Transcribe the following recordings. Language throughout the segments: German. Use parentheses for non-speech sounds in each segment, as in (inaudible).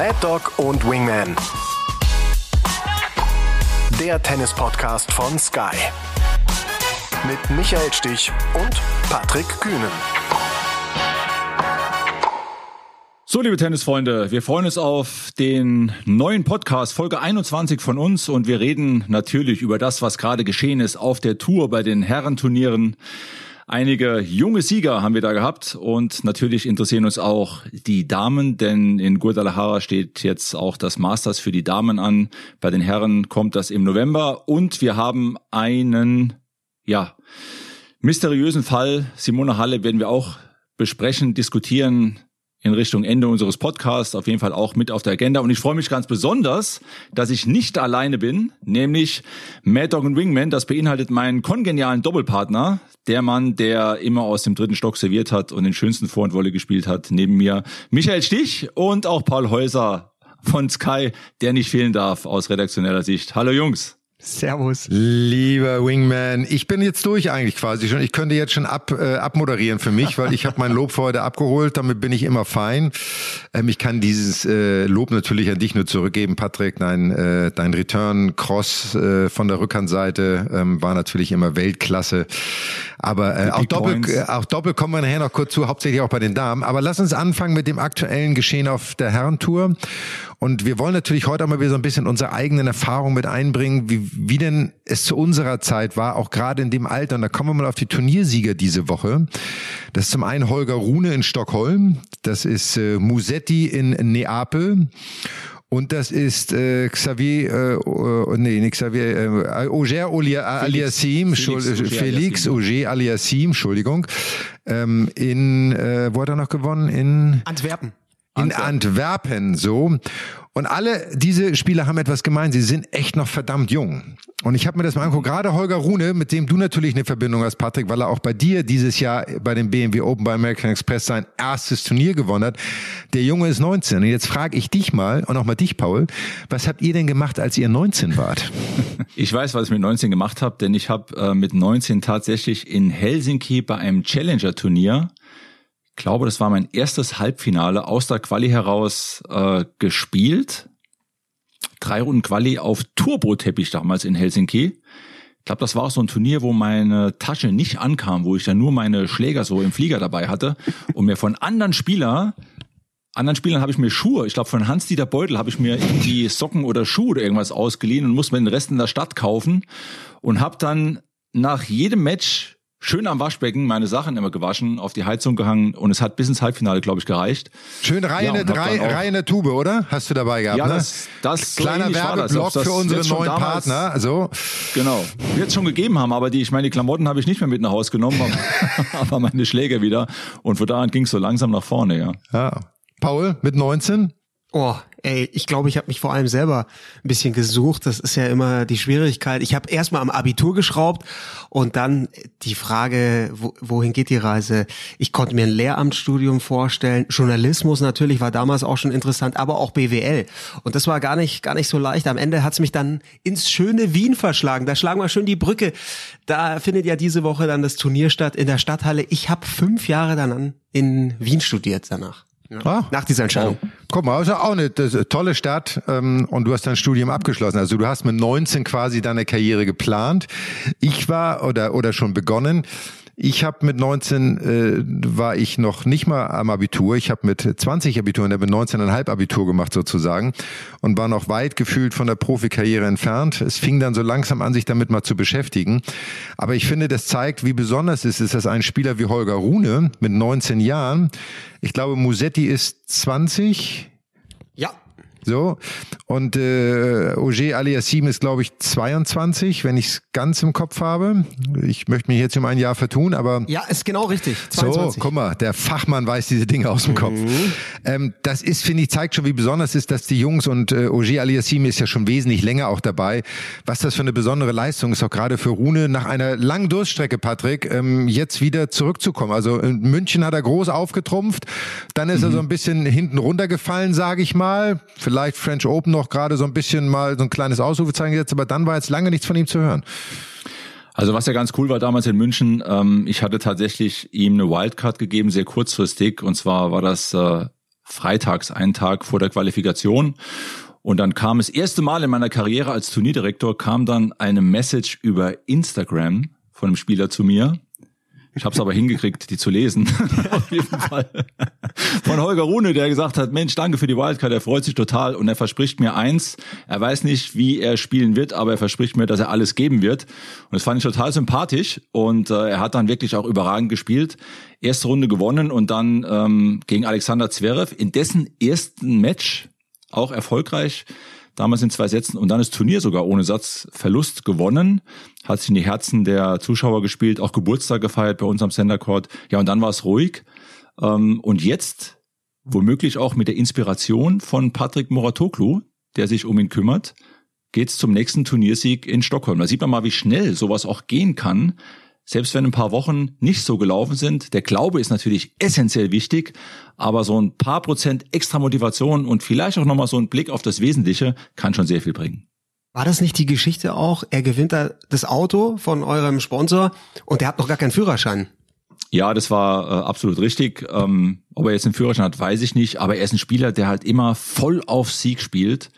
Mad Dog und Wingman. Der Tennis-Podcast von Sky. Mit Michael Stich und Patrick Kühnen. So, liebe Tennisfreunde, wir freuen uns auf den neuen Podcast, Folge 21 von uns und wir reden natürlich über das, was gerade geschehen ist auf der Tour bei den Herrenturnieren. Einige junge Sieger haben wir da gehabt und natürlich interessieren uns auch die Damen, denn in Guadalajara steht jetzt auch das Masters für die Damen an. Bei den Herren kommt das im November und wir haben einen, ja, mysteriösen Fall. Simone Halle werden wir auch besprechen, diskutieren in Richtung Ende unseres Podcasts auf jeden Fall auch mit auf der Agenda. Und ich freue mich ganz besonders, dass ich nicht alleine bin, nämlich Mad Dog und Wingman. Das beinhaltet meinen kongenialen Doppelpartner, der Mann, der immer aus dem dritten Stock serviert hat und den schönsten Vorhandwolle gespielt hat. Neben mir Michael Stich und auch Paul Häuser von Sky, der nicht fehlen darf aus redaktioneller Sicht. Hallo Jungs. Servus. Lieber Wingman, ich bin jetzt durch eigentlich quasi schon. Ich könnte jetzt schon ab, äh, abmoderieren für mich, weil ich habe mein Lob für heute abgeholt. Damit bin ich immer fein. Ähm, ich kann dieses äh, Lob natürlich an dich nur zurückgeben, Patrick. Dein, äh, dein Return Cross äh, von der Rückhandseite ähm, war natürlich immer Weltklasse. Aber äh, auch, Doppel, äh, auch Doppel kommen wir nachher noch kurz zu, hauptsächlich auch bei den Damen. Aber lass uns anfangen mit dem aktuellen Geschehen auf der Herrentour. Und wir wollen natürlich heute auch mal wieder so ein bisschen unsere eigenen Erfahrungen mit einbringen, wie, wie denn es zu unserer Zeit war, auch gerade in dem Alter. Und da kommen wir mal auf die Turniersieger diese Woche. Das ist zum einen Holger Rune in Stockholm, das ist äh, Musetti in Neapel und das ist äh, Xavier, äh, nee, nicht Xavier, äh, Auger Aliassim, Felix, Felix, Felix Auger Aliassim, Entschuldigung, ähm, in, äh, wo hat er noch gewonnen? In Antwerpen in Antwerpen so. Und alle diese Spieler haben etwas gemeint. Sie sind echt noch verdammt jung. Und ich habe mir das mal angeguckt. Gerade Holger Rune, mit dem du natürlich eine Verbindung hast, Patrick, weil er auch bei dir dieses Jahr bei dem BMW Open bei American Express sein erstes Turnier gewonnen hat. Der Junge ist 19. Und jetzt frage ich dich mal und auch mal dich, Paul, was habt ihr denn gemacht, als ihr 19 wart? (laughs) Ich weiß, was ich mit 19 gemacht habe, denn ich habe äh, mit 19 tatsächlich in Helsinki bei einem Challenger-Turnier glaube, das war mein erstes Halbfinale aus der Quali heraus äh, gespielt. Drei Runden Quali auf Turbo-Teppich damals in Helsinki. Ich glaube, das war auch so ein Turnier, wo meine Tasche nicht ankam, wo ich dann nur meine Schläger so im Flieger dabei hatte und mir von anderen Spieler anderen Spielern habe ich mir Schuhe, ich glaube von Hans-Dieter Beutel habe ich mir irgendwie Socken oder Schuhe oder irgendwas ausgeliehen und musste mir den Rest in der Stadt kaufen und habe dann nach jedem Match schön am Waschbecken meine Sachen immer gewaschen, auf die Heizung gehangen und es hat bis ins Halbfinale, glaube ich, gereicht. Schön reine, ja, rein, reine Tube, oder? Hast du dabei gehabt? Ja, ne? das, das kleiner so Werbeblock für unsere neuen damals, Partner. So. Genau. Es schon gegeben haben, aber die, ich meine, die Klamotten habe ich nicht mehr mit nach Hause genommen, aber, (laughs) aber meine Schläger wieder. Und von da an ging es so langsam nach vorne, ja. Ja. Paul mit 19? Oh, ey, ich glaube, ich habe mich vor allem selber ein bisschen gesucht. Das ist ja immer die Schwierigkeit. Ich habe erstmal am Abitur geschraubt und dann die Frage, wo, wohin geht die Reise? Ich konnte mir ein Lehramtsstudium vorstellen. Journalismus natürlich war damals auch schon interessant, aber auch BWL. Und das war gar nicht gar nicht so leicht. Am Ende hat's mich dann ins schöne Wien verschlagen. Da schlagen wir schön die Brücke. Da findet ja diese Woche dann das Turnier statt in der Stadthalle. Ich habe fünf Jahre dann in Wien studiert danach. Ja. Ah, nach dieser Entscheidung. Oh. Guck mal, also auch eine tolle Stadt ähm, und du hast dein Studium abgeschlossen. Also du hast mit 19 quasi deine Karriere geplant. Ich war oder oder schon begonnen. Ich habe mit 19 äh, war ich noch nicht mal am Abitur. Ich habe mit 20 Abitur und habe mit 19,5 Abitur gemacht sozusagen und war noch weit gefühlt von der Profikarriere entfernt. Es fing dann so langsam an, sich damit mal zu beschäftigen. Aber ich finde, das zeigt, wie besonders es ist, dass ein Spieler wie Holger Rune mit 19 Jahren, ich glaube, Musetti ist 20, so. Und äh, Auger Aliassim ist, glaube ich, 22, wenn ich es ganz im Kopf habe. Ich möchte mich jetzt um ein Jahr vertun, aber. Ja, ist genau richtig. 22. So, guck mal, der Fachmann weiß diese Dinge aus dem Kopf. Mhm. Ähm, das ist, finde ich, zeigt schon, wie besonders ist, dass die Jungs und äh, Auger Aliassim ist ja schon wesentlich länger auch dabei. Was das für eine besondere Leistung ist, auch gerade für Rune, nach einer langen Durststrecke, Patrick, ähm, jetzt wieder zurückzukommen. Also in München hat er groß aufgetrumpft, dann ist mhm. er so ein bisschen hinten runtergefallen, sage ich mal vielleicht French Open noch gerade so ein bisschen mal so ein kleines Ausrufezeichen gesetzt, aber dann war jetzt lange nichts von ihm zu hören. Also was ja ganz cool war damals in München, ähm, ich hatte tatsächlich ihm eine Wildcard gegeben, sehr kurzfristig, und zwar war das äh, freitags, einen Tag vor der Qualifikation. Und dann kam das erste Mal in meiner Karriere als Turnierdirektor, kam dann eine Message über Instagram von einem Spieler zu mir. Ich habe es aber hingekriegt, die zu lesen. (laughs) Auf jeden Fall. Von Holger Rune, der gesagt hat, Mensch, danke für die Wildcard, er freut sich total und er verspricht mir eins, er weiß nicht, wie er spielen wird, aber er verspricht mir, dass er alles geben wird. Und das fand ich total sympathisch und äh, er hat dann wirklich auch überragend gespielt. Erste Runde gewonnen und dann ähm, gegen Alexander Zverev in dessen ersten Match auch erfolgreich damals in zwei Sätzen und dann das Turnier sogar ohne Satzverlust gewonnen, hat sich in die Herzen der Zuschauer gespielt, auch Geburtstag gefeiert bei uns am Center Court. Ja, und dann war es ruhig. Ähm, und jetzt womöglich auch mit der Inspiration von Patrick Moratoglu, der sich um ihn kümmert, geht's zum nächsten Turniersieg in Stockholm. Da sieht man mal, wie schnell sowas auch gehen kann, selbst wenn ein paar Wochen nicht so gelaufen sind. Der Glaube ist natürlich essentiell wichtig, aber so ein paar Prozent extra Motivation und vielleicht auch nochmal so ein Blick auf das Wesentliche kann schon sehr viel bringen. War das nicht die Geschichte auch? Er gewinnt da das Auto von eurem Sponsor und er hat noch gar keinen Führerschein. Ja, das war äh, absolut richtig. Ähm, ob er jetzt einen Führerschein hat, weiß ich nicht. Aber er ist ein Spieler, der halt immer voll auf Sieg spielt,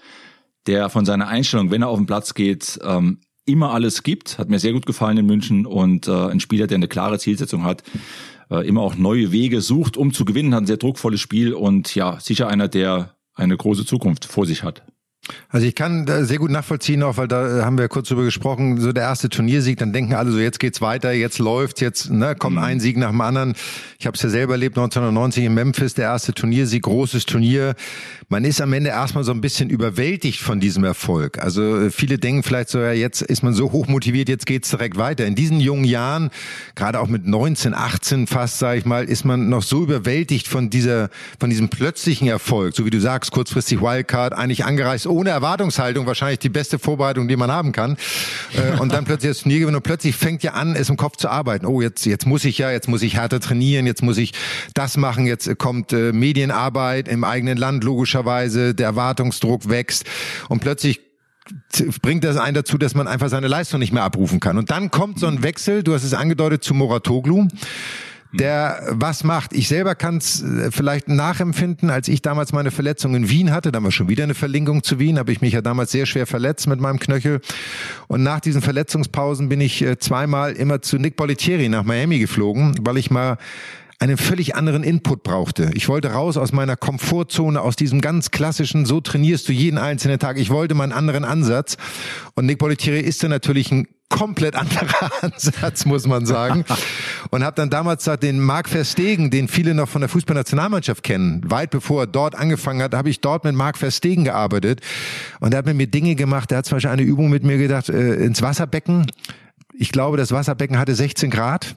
der von seiner Einstellung, wenn er auf den Platz geht, ähm, immer alles gibt. Hat mir sehr gut gefallen in München und äh, ein Spieler, der eine klare Zielsetzung hat, äh, immer auch neue Wege sucht, um zu gewinnen, hat ein sehr druckvolles Spiel und ja, sicher einer, der eine große Zukunft vor sich hat. Also ich kann da sehr gut nachvollziehen, auch weil da äh, haben wir kurz drüber gesprochen, so der erste Turniersieg, dann denken alle so, jetzt geht's weiter, jetzt läuft's, jetzt ne, kommt mhm. ein Sieg nach dem anderen. Ich habe es ja selber erlebt, 1990 in Memphis, der erste Turniersieg, großes Turnier. Man ist am Ende erstmal so ein bisschen überwältigt von diesem Erfolg. Also äh, viele denken vielleicht so, ja, jetzt ist man so hoch motiviert, jetzt geht's direkt weiter. In diesen jungen Jahren, gerade auch mit 19, 18 fast, sage ich mal, ist man noch so überwältigt von dieser, von diesem plötzlichen Erfolg, so wie du sagst, kurzfristig Wildcard, eigentlich angereist ohne Erwartungshaltung wahrscheinlich die beste Vorbereitung, die man haben kann. Äh, und dann plötzlich das Turnier gewinnen und plötzlich fängt ja an, es im Kopf zu arbeiten. Oh, jetzt, jetzt muss ich ja, jetzt muss ich härter trainieren, jetzt muss ich das machen, jetzt kommt äh, Medienarbeit im eigenen Land logischerweise, der Erwartungsdruck wächst und plötzlich bringt das einen dazu, dass man einfach seine Leistung nicht mehr abrufen kann. Und dann kommt so ein Wechsel, du hast es angedeutet, zu Moratoglu der was macht. Ich selber kann es äh, vielleicht nachempfinden, als ich damals meine Verletzung in Wien hatte, da war schon wieder eine Verlinkung zu Wien, habe ich mich ja damals sehr schwer verletzt mit meinem Knöchel. Und nach diesen Verletzungspausen bin ich äh, zweimal immer zu Nick Bollettieri nach Miami geflogen, weil ich mal einen völlig anderen Input brauchte. Ich wollte raus aus meiner Komfortzone, aus diesem ganz klassischen, so trainierst du jeden einzelnen Tag. Ich wollte mal einen anderen Ansatz. Und Nick Bollettieri ist da natürlich ein komplett anderer (laughs) Ansatz, muss man sagen. Und habe dann damals den Marc Verstegen, den viele noch von der Fußballnationalmannschaft kennen, weit bevor er dort angefangen hat, habe ich dort mit Marc Verstegen gearbeitet. Und er hat mit mir Dinge gemacht. Er hat zum Beispiel eine Übung mit mir gedacht, äh, ins Wasserbecken ich glaube, das Wasserbecken hatte 16 Grad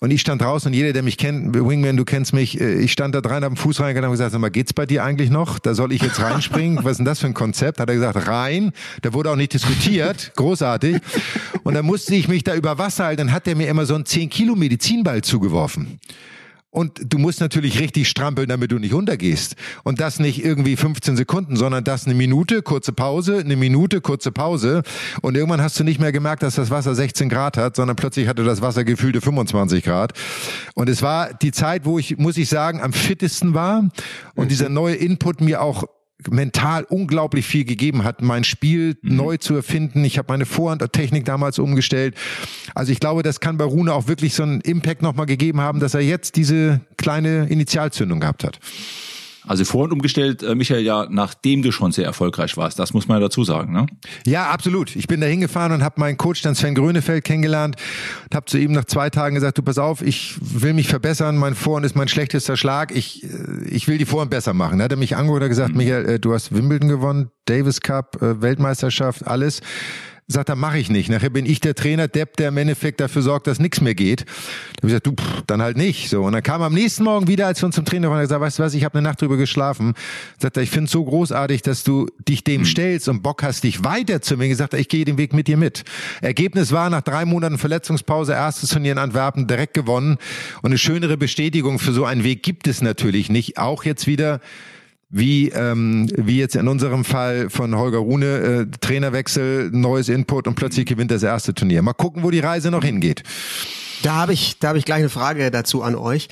und ich stand draußen und jeder, der mich kennt, Wingman, du kennst mich, äh, ich stand da dran, habe den Fuß reingegangen und gesagt, sag mal, geht's bei dir eigentlich noch? Da soll ich jetzt reinspringen? Was ist denn das für ein Konzept? Hat er gesagt, rein. Da wurde auch nicht diskutiert. (laughs) Großartig. Und dann musste ich mich da über Wasser halten. Dann hat er mir immer so einen 10 Kilo Medizinball zugeworfen. Und du musst natürlich richtig strampeln, damit du nicht untergehst. Und das nicht irgendwie 15 Sekunden, sondern das eine Minute, kurze Pause, eine Minute, kurze Pause. Und irgendwann hast du nicht mehr gemerkt, dass das Wasser 16 Grad hat, sondern plötzlich hatte das Wasser gefühlte 25 Grad. Und es war die Zeit, wo ich, muss ich sagen, am fittesten war. Und mhm. dieser neue Input mir auch mental unglaublich viel gegeben hat, mein Spiel mhm. neu zu erfinden. Ich habe meine Vorhandtechnik damals umgestellt. Also ich glaube, das kann bei Rune auch wirklich so einen Impact nochmal gegeben haben, dass er jetzt diese kleine Initialzündung gehabt hat. Also vorhin umgestellt, äh, Michael, ja, nachdem du schon sehr erfolgreich warst. Das muss man ja dazu sagen, ne? Ja, absolut. Ich bin da hingefahren und habe meinen Coach dann Sven Grönefeld kennengelernt und habe zu ihm nach zwei Tagen gesagt, du pass auf, ich will mich verbessern, mein Vorhand ist mein schlechtester Schlag, ich, äh, ich will die Vorhand besser machen. Da hat er mich angeguckt und gesagt, mhm. Michael, äh, du hast Wimbledon gewonnen, Davis Cup, Weltmeisterschaft, alles sagt er, mache ich nicht. Nachher bin ich der Trainer, Depp, der im Endeffekt dafür sorgt, dass nichts mehr geht. Dann habe ich gesagt, du, pff, dann halt nicht. So und dann kam am nächsten Morgen wieder, als wir uns zum Trainer waren, er gesagt, weißt du was, ich habe eine Nacht drüber geschlafen. Sagt er, ich finde es so großartig, dass du dich dem mhm. stellst und Bock hast, dich weiterzumachen. Gesagt, ich gehe den Weg mit dir mit. Ergebnis war nach drei Monaten Verletzungspause erstes Turnier in Antwerpen direkt gewonnen und eine schönere Bestätigung für so einen Weg gibt es natürlich nicht. Auch jetzt wieder wie, ähm, wie jetzt in unserem Fall von Holger Rune, äh, Trainerwechsel, neues Input und plötzlich gewinnt das erste Turnier. Mal gucken, wo die Reise noch hingeht. Da habe ich, da habe ich gleich eine Frage dazu an euch.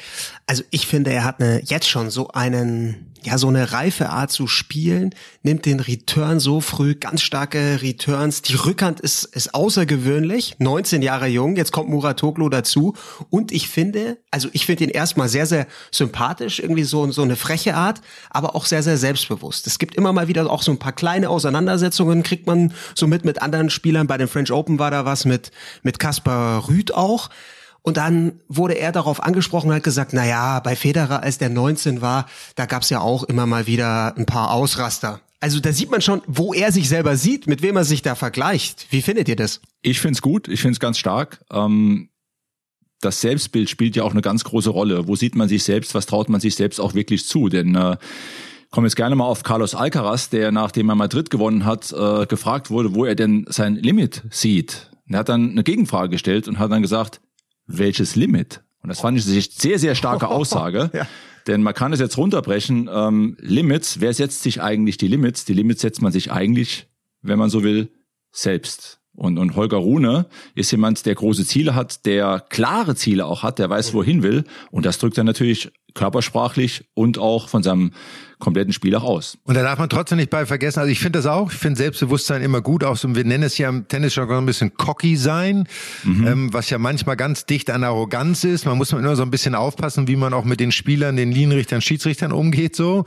Also ich finde, er hat eine, jetzt schon so einen, ja, so eine reife Art zu spielen, nimmt den Return so früh, ganz starke Returns. Die Rückhand ist, ist außergewöhnlich, 19 Jahre jung, jetzt kommt Muratoglu dazu. Und ich finde, also ich finde ihn erstmal sehr, sehr sympathisch, irgendwie so, so eine freche Art, aber auch sehr, sehr selbstbewusst. Es gibt immer mal wieder auch so ein paar kleine Auseinandersetzungen, kriegt man so mit mit anderen Spielern. Bei den French Open war da was mit, mit Kaspar Rüth auch. Und dann wurde er darauf angesprochen und hat gesagt, na ja, bei Federer, als der 19 war, da gab's ja auch immer mal wieder ein paar Ausraster. Also da sieht man schon, wo er sich selber sieht, mit wem er sich da vergleicht. Wie findet ihr das? Ich find's gut, ich find's ganz stark. Ähm, das Selbstbild spielt ja auch eine ganz große Rolle. Wo sieht man sich selbst, was traut man sich selbst auch wirklich zu? Denn äh, komme jetzt gerne mal auf Carlos Alcaraz, der nachdem er Madrid gewonnen hat, äh, gefragt wurde, wo er denn sein Limit sieht. Er hat dann eine Gegenfrage gestellt und hat dann gesagt, welches Limit? Und das fand ich eine sehr, sehr starke (laughs) Aussage. ja. Denn man kann es jetzt runterbrechen. Ähm, Limits, wer setzt sich eigentlich die Limits? Die Limits setzt man sich eigentlich, wenn man so will, selbst. Und, und Holger Rune ist jemand, der große Ziele hat, der klare Ziele auch hat, der weiß, wohin will. Und das drückt er natürlich körpersprachlich und auch von seinem kompletten Spiel auch aus. Und da darf man trotzdem nicht bei vergessen, also ich finde das auch, ich finde Selbstbewusstsein immer gut, auch so, wir nennen es ja im Tennisjargon ein bisschen cocky sein, mhm. ähm, was ja manchmal ganz dicht an Arroganz ist. Man muss immer so ein bisschen aufpassen, wie man auch mit den Spielern, den Linienrichtern, Schiedsrichtern umgeht so.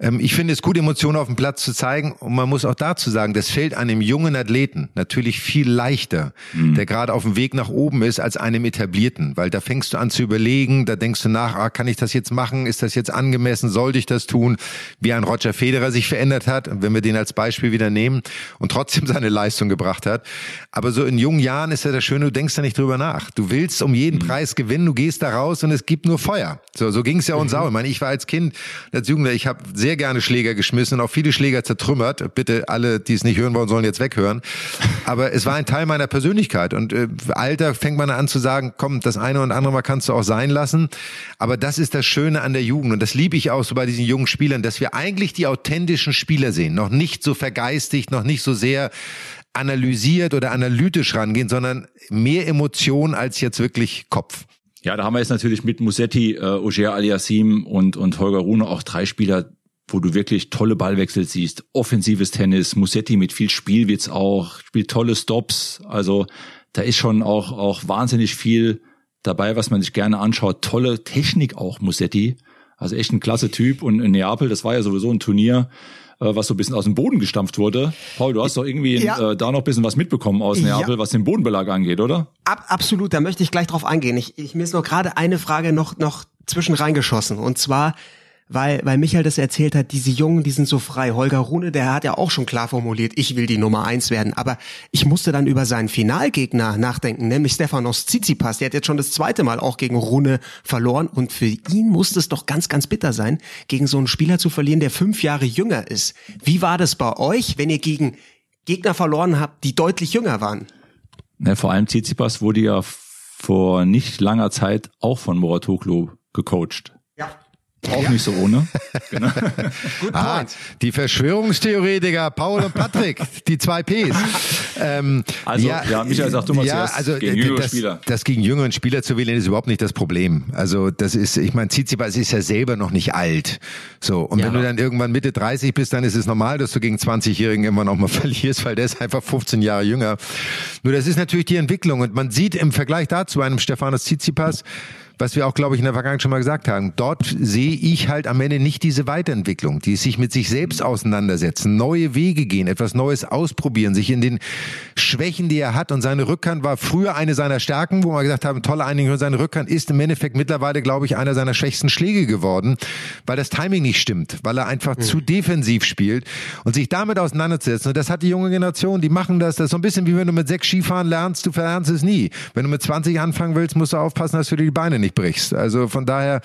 Ähm, ich finde es gut, Emotionen auf dem Platz zu zeigen und man muss auch dazu sagen, das fällt einem jungen Athleten natürlich viel leichter, mhm. der gerade auf dem Weg nach oben ist, als einem etablierten, weil da fängst du an zu überlegen, da denkst du nach, ah, kann ich das jetzt machen, ist das jetzt angemessen, sollte ich das tun? Wie ein Roger Federer sich verändert hat, wenn wir den als Beispiel wieder nehmen und trotzdem seine Leistung gebracht hat. Aber so in jungen Jahren ist ja das Schöne, du denkst da nicht drüber nach. Du willst um jeden mhm. Preis gewinnen, du gehst da raus und es gibt nur Feuer. So, so ging es ja uns mhm. auch. Ich meine, ich war als Kind, als Jugendlicher, ich habe sehr gerne Schläger geschmissen und auch viele Schläger zertrümmert. Bitte alle, die es nicht hören wollen, sollen jetzt weghören. Aber es war ein Teil meiner Persönlichkeit und äh, Alter fängt man an zu sagen, komm, das eine und andere mal kannst du auch sein lassen. Aber das ist das Schöne an der Jugend und das liebe ich auch so bei diesen jungen Spielern, dass wir eigentlich die authentischen Spieler sehen, noch nicht so vergeistigt, noch nicht so sehr analysiert oder analytisch rangehen, sondern mehr Emotion als jetzt wirklich Kopf. Ja, da haben wir jetzt natürlich mit Musetti, äh, Ogier Aliassim und, und Holger Rune auch drei Spieler, wo du wirklich tolle Ballwechsel siehst. Offensives Tennis, Musetti mit viel Spielwitz auch, spielt tolle Stops. Also da ist schon auch, auch wahnsinnig viel dabei, was man sich gerne anschaut. Tolle Technik auch, Musetti. Also echt ein klasse Typ. Und in Neapel, das war ja sowieso ein Turnier, äh, was so ein bisschen aus dem Boden gestampft wurde. Paul, du hast doch irgendwie ja. äh, da noch ein bisschen was mitbekommen aus Neapel, ja. was den Bodenbelag angeht, oder? Ab, absolut, da möchte ich gleich drauf eingehen. Ich, ich, mir ist noch gerade eine Frage noch, noch zwischen reingeschossen. Und zwar, weil, weil Michael das erzählt hat, diese Jungen, die sind so frei. Holger Rune, der hat ja auch schon klar formuliert, ich will die Nummer eins werden. Aber ich musste dann über seinen Finalgegner nachdenken, nämlich Stefanos Tsitsipas. Der hat jetzt schon das zweite Mal auch gegen Rune verloren. Und für ihn musste es doch ganz, ganz bitter sein, gegen so einen Spieler zu verlieren, der fünf Jahre jünger ist. Wie war das bei euch, wenn ihr gegen Gegner verloren habt, die deutlich jünger waren? Ja, vor allem Tsitsipas wurde ja vor nicht langer Zeit auch von Moratoglu gecoacht. Auch ja. nicht so ohne. (laughs) Genau. Gut ah, die Verschwörungstheoretiker Paul und Patrick, die zwei Ps. Ähm, also, ja, ja, Michael, sag du mal ja, zuerst, also, gegen jüngere das, Spieler. Das gegen jüngeren Spieler zu wählen ist überhaupt nicht das Problem. Also das ist, ich meine, Tsitsipas ist ja selber noch nicht alt. So Und ja. wenn du dann irgendwann Mitte 30 bist, dann ist es normal, dass du gegen 20-Jährigen irgendwann auch mal (laughs) verlierst, weil der ist einfach 15 Jahre jünger. Nur das ist natürlich die Entwicklung und man sieht im Vergleich dazu einem Stefanos Tsitsipas, was wir auch, glaube ich, in der Vergangenheit schon mal gesagt haben. Dort sehe ich halt am Ende nicht diese Weiterentwicklung, die sich mit sich selbst auseinandersetzen, neue Wege gehen, etwas Neues ausprobieren, sich in den Schwächen, die er hat und seine Rückhand war früher eine seiner Stärken, wo wir gesagt haben, tolle Einigung, seine Rückhand ist im Endeffekt mittlerweile, glaube ich, einer seiner schwächsten Schläge geworden, weil das Timing nicht stimmt, weil er einfach mhm. zu defensiv spielt und sich damit auseinanderzusetzen. Und das hat die junge Generation, die machen das, das ist so ein bisschen wie wenn du mit sechs Skifahren lernst, du verlernst es nie. Wenn du mit 20 anfangen willst, musst du aufpassen, dass du dir die Beine nicht brichst. Also von daher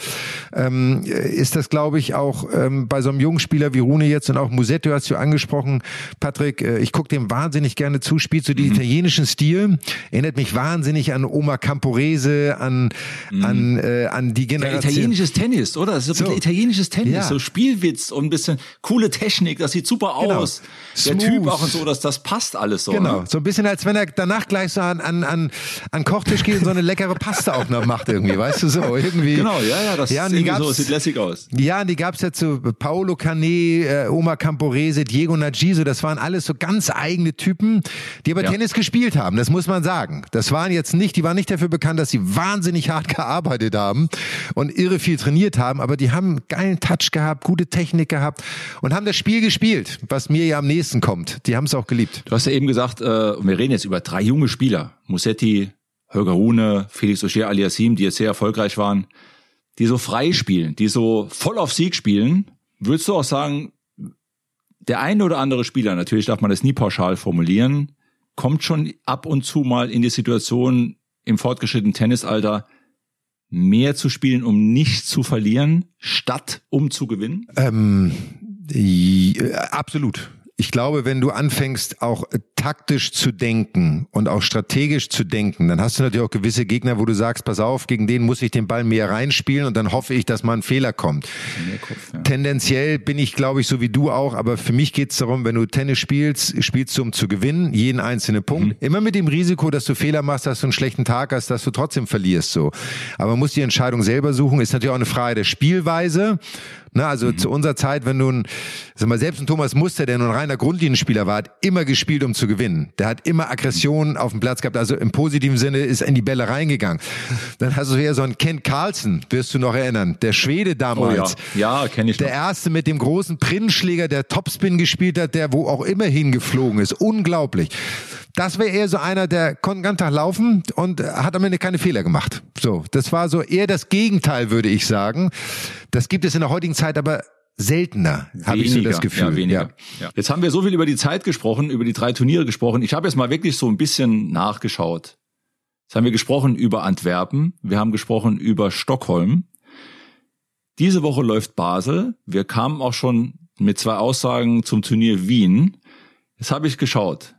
ähm, ist das, glaube ich, auch ähm, bei so einem jungen Spieler wie Rune jetzt und auch Musetti hast du angesprochen, Patrick, äh, ich gucke dem wahnsinnig gerne zu spielt so den mhm. italienischen Stil, erinnert mich wahnsinnig an Oma Camporese, an, mhm. an, äh, an die Generation. Ja, italienisches Tennis, oder? Das ist so, so. italienisches Tennis, ja. so Spielwitz und ein bisschen coole Technik, das sieht super genau. aus. Der Smooth. Typ auch und so, dass das passt alles so. Genau, ne? so ein bisschen als wenn er danach gleich so an, an, an, an Kochtisch geht und so eine leckere Pasta auch noch macht irgendwie, weißt (laughs) du so, irgendwie. Genau, ja, ja, das ja, ist irgendwie so, sieht lässig aus. Ja, und die gab's ja zu Paolo Canet, äh, Oma Camporese, Diego Nagiso, das waren alles so ganz eigene Typen, die aber ja. Tennis gespielt haben, das muss man sagen. Das waren jetzt nicht, die waren nicht dafür bekannt, dass sie wahnsinnig hart gearbeitet haben und irre viel trainiert haben, aber die haben geilen Touch gehabt, gute Technik gehabt und haben das Spiel gespielt, was mir ja am nächsten kommt. Die haben es auch geliebt. Du hast ja eben gesagt, äh, wir reden jetzt über drei junge Spieler. Musetti, Holger Rune, Felix Auger Aliassim, die jetzt sehr erfolgreich waren, die so frei spielen, die so voll auf Sieg spielen. Würdest du auch sagen, der eine oder andere Spieler, natürlich darf man das nie pauschal formulieren, kommt schon ab und zu mal in die Situation im fortgeschrittenen Tennisalter, mehr zu spielen, um nicht zu verlieren, statt um zu gewinnen? Ähm, äh, absolut. Ich glaube, wenn du anfängst, auch taktisch zu denken und auch strategisch zu denken, dann hast du natürlich auch gewisse Gegner, wo du sagst, pass auf, gegen den muss ich den Ball mehr reinspielen und dann hoffe ich, dass mal ein Fehler kommt. Kopf, ja. Tendenziell bin ich, glaube ich, so wie du auch, aber für mich geht es darum, wenn du Tennis spielst, spielst du um zu gewinnen, jeden einzelnen Punkt. Mhm. Immer mit dem Risiko, dass du Fehler machst, dass du einen schlechten Tag hast, dass du trotzdem verlierst. So. Aber man muss die Entscheidung selber suchen, ist natürlich auch eine Frage der Spielweise. Ne, also mhm. zu unserer Zeit, wenn nun, sag mal, selbst ein Thomas Muster, der nun reiner Grundlinienspieler war, hat immer gespielt, um zu gewinnen. Der hat immer Aggression auf dem Platz gehabt, also im positiven Sinne ist in die Bälle reingegangen. Dann hast du eher so einen Ken Carlsen, wirst du noch erinnern, der Schwede damals. Oh ja. ja kenne ich Der noch. erste mit dem großen Prinzschläger, der Topspin gespielt hat, der wo auch immer hingeflogen ist. Unglaublich. Das wäre eher so einer, der konnte den ganzen Tag laufen und hat am Ende keine Fehler gemacht. So, das war so eher das Gegenteil, würde ich sagen. Das gibt es in der heutigen Zeit aber seltener, habe ich so das Gefühl. Ja, weniger. Ja. Jetzt haben wir so viel über die Zeit gesprochen, über die drei Turniere gesprochen. Ich habe jetzt mal wirklich so ein bisschen nachgeschaut. Jetzt haben wir gesprochen über Antwerpen, wir haben gesprochen über Stockholm. Diese Woche läuft Basel. Wir kamen auch schon mit zwei Aussagen zum Turnier Wien. Jetzt habe ich geschaut.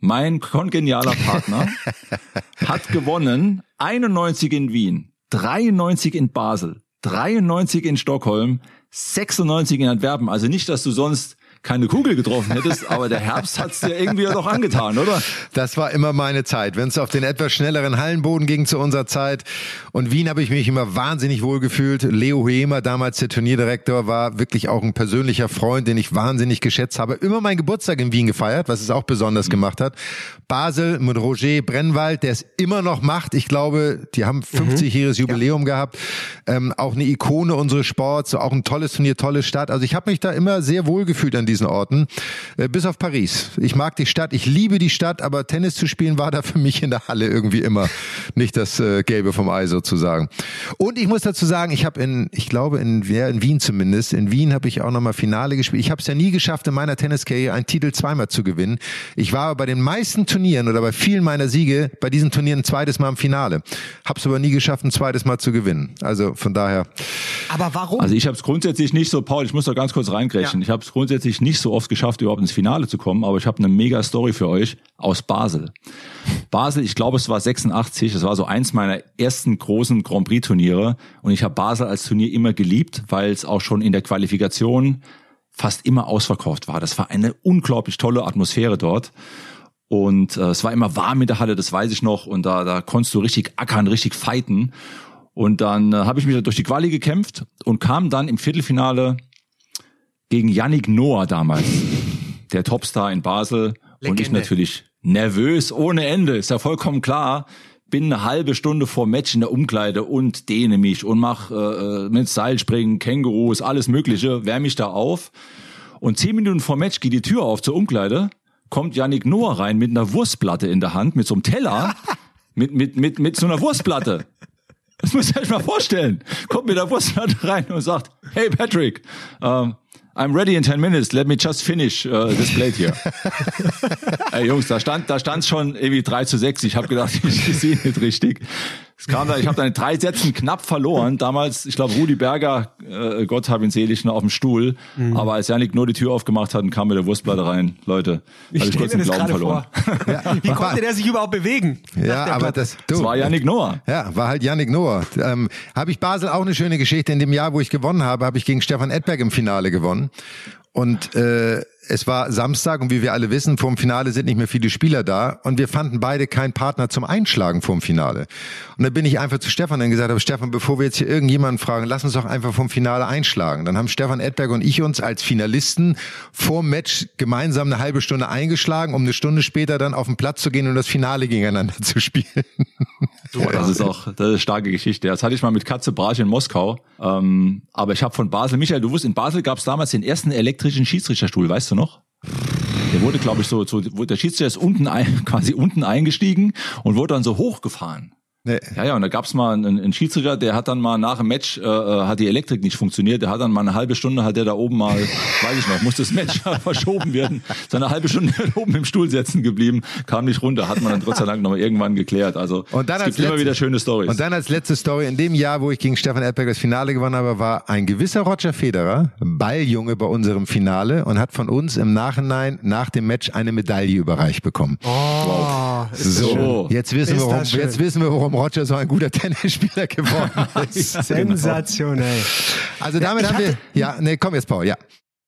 Mein kongenialer Partner (laughs) hat gewonnen 91 in Wien, 93 in Basel, 93 in Stockholm, 96 in Antwerpen. Also nicht, dass du sonst keine Kugel getroffen hättest, aber der Herbst hat's dir irgendwie doch angetan, oder? Das war immer meine Zeit. Wenn es auf den etwas schnelleren Hallenboden ging zu unserer Zeit und Wien habe ich mich immer wahnsinnig wohl gefühlt. Leo Huemer, damals der Turnierdirektor, war wirklich auch ein persönlicher Freund, den ich wahnsinnig geschätzt habe. Immer mein Geburtstag in Wien gefeiert, was es auch besonders mhm. gemacht hat. Basel mit Roger Brennwald, der es immer noch macht. Ich glaube, die haben 50-jähriges mhm. Jubiläum ja. gehabt. Ähm, auch eine Ikone unseres Sports, auch ein tolles Turnier, tolle Stadt. Also ich habe mich da immer sehr wohl gefühlt an diesen Orten, äh, bis auf Paris. Ich mag die Stadt, ich liebe die Stadt, aber Tennis zu spielen war da für mich in der Halle irgendwie immer nicht das äh, Gelbe vom Ei sozusagen. Und ich muss dazu sagen, ich habe in, ich glaube in, ja, in Wien zumindest, in Wien habe ich auch nochmal Finale gespielt. Ich habe es ja nie geschafft, in meiner Tenniskarriere einen Titel zweimal zu gewinnen. Ich war bei den meisten Turnieren oder bei vielen meiner Siege bei diesen Turnieren ein zweites Mal im Finale. Hab's aber nie geschafft, ein zweites Mal zu gewinnen. Also von daher. Aber warum? Also ich habe es grundsätzlich nicht so, Paul, ich muss da ganz kurz reingrätschen. Ja. Ich habe es grundsätzlich nicht so oft geschafft, überhaupt ins Finale zu kommen, aber ich habe eine mega Story für euch aus Basel. Basel, ich glaube, es war 86, das war so eins meiner ersten großen Grand Prix Turniere und ich habe Basel als Turnier immer geliebt, weil es auch schon in der Qualifikation fast immer ausverkauft war. Das war eine unglaublich tolle Atmosphäre dort. Und äh, es war immer warm in der Halle, das weiß ich noch. Und da, da konntest du richtig ackern, richtig fighten. Und dann äh, habe ich mich durch die Quali gekämpft und kam dann im Viertelfinale gegen Yannick Noah damals, der Topstar in Basel. Legende. Und ich natürlich nervös ohne Ende, ist ja vollkommen klar. Bin eine halbe Stunde vor Match in der Umkleide und dehne mich und mach äh, äh mit Seilspringen, Kängurus, alles Mögliche, wärme mich da auf. Und zehn Minuten vor Match geht die Tür auf zur Umkleide, kommt Yannick Noah rein mit einer Wurstplatte in der Hand, mit so einem Teller, (laughs) mit, mit, mit, mit so einer Wurstplatte. Das muss ich euch mal vorstellen. Kommt mit der Wurstplatte rein und sagt, hey Patrick, ähm, I'm ready in 10 minutes, let me just finish uh, this plate here. (laughs) Ey Jungs, da stand da stand schon irgendwie 3 zu 6. Ich habe gedacht, ich, (laughs) ich sehe nicht richtig. Es kam da, ich habe da in drei Sätzen knapp verloren. Damals, ich glaube, Rudi Berger, äh, Gott hab ihn selig, noch auf dem Stuhl. Mhm. Aber als Janik nur die Tür aufgemacht hat, kam mit der Wurstplatte rein. Leute, habe ich kurz den Glauben verloren. Ja, (laughs) Wie konnte der sich überhaupt bewegen? Ja, aber das, du, das war Janik Noah. Ja, war halt Janik Noah. Ähm, habe ich Basel auch eine schöne Geschichte. In dem Jahr, wo ich gewonnen habe, habe ich gegen Stefan Edberg im Finale gewonnen. Und äh, es war Samstag und wie wir alle wissen, vorm Finale sind nicht mehr viele Spieler da und wir fanden beide keinen Partner zum Einschlagen vorm Finale. Und dann bin ich einfach zu Stefan und gesagt habe, Stefan, bevor wir jetzt hier irgendjemanden fragen, lass uns doch einfach vom Finale einschlagen. Dann haben Stefan Edberg und ich uns als Finalisten vorm Match gemeinsam eine halbe Stunde eingeschlagen, um eine Stunde später dann auf den Platz zu gehen und das Finale gegeneinander (laughs) zu spielen. So, das ist auch das ist eine starke Geschichte. Das hatte ich mal mit Katze Brage in Moskau. Ähm, aber ich habe von Basel, Michael, du wusstest, in Basel gab es damals den ersten elektrischen Schiedsrichterstuhl, weißt du noch? Der wurde, glaube ich, so, so der Schiedsrichter ist unten ein, (laughs) quasi unten eingestiegen und wurde dann so hochgefahren. Nee. Ja, ja, und da gab's mal einen, einen Schiedsrichter, der hat dann mal nach dem Match, äh, äh, hat die Elektrik nicht funktioniert, der hat dann mal eine halbe Stunde, hat der da oben mal, (laughs) weiß ich noch, musste das Match (laughs) verschoben werden, so eine halbe Stunde (laughs) oben im Stuhl sitzen geblieben, kam nicht runter, hat man dann Gott sei Dank noch mal irgendwann geklärt. Also und dann es gibt letzte, immer wieder schöne Stories. Und dann als letzte Story, in dem Jahr, wo ich gegen Stefan Erdberg das Finale gewonnen habe, war ein gewisser Roger Federer, Balljunge bei unserem Finale und hat von uns im Nachhinein nach dem Match eine Medaille überreicht bekommen. Oh, wow. so, jetzt wissen, wir, warum, jetzt wissen wir, warum Roger so ein guter (laughs) Tennisspieler geworden (laughs) ist. Sensationell. Also damit ja, haben wir, ja, nee, komm jetzt, Paul, ja.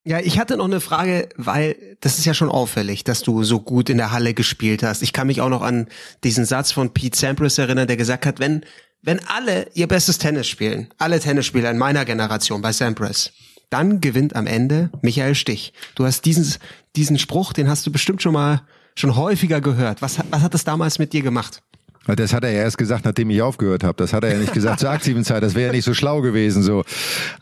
Ja, ich hatte noch eine Frage, weil das ist ja schon auffällig, dass du so gut in der Halle gespielt hast. Ich kann mich auch noch an diesen Satz von Pete Sampras erinnern, der gesagt hat, wenn, wenn alle ihr bestes Tennis spielen, alle Tennisspieler in meiner Generation bei Sampras, dann gewinnt am Ende Michael Stich. Du hast diesen, diesen Spruch, den hast du bestimmt schon mal, schon häufiger gehört. Was, was hat das damals mit dir gemacht? Das hat er ja erst gesagt, nachdem ich aufgehört habe. Das hat er ja nicht gesagt zur aktiven Zeit. Das wäre ja nicht so schlau gewesen. So,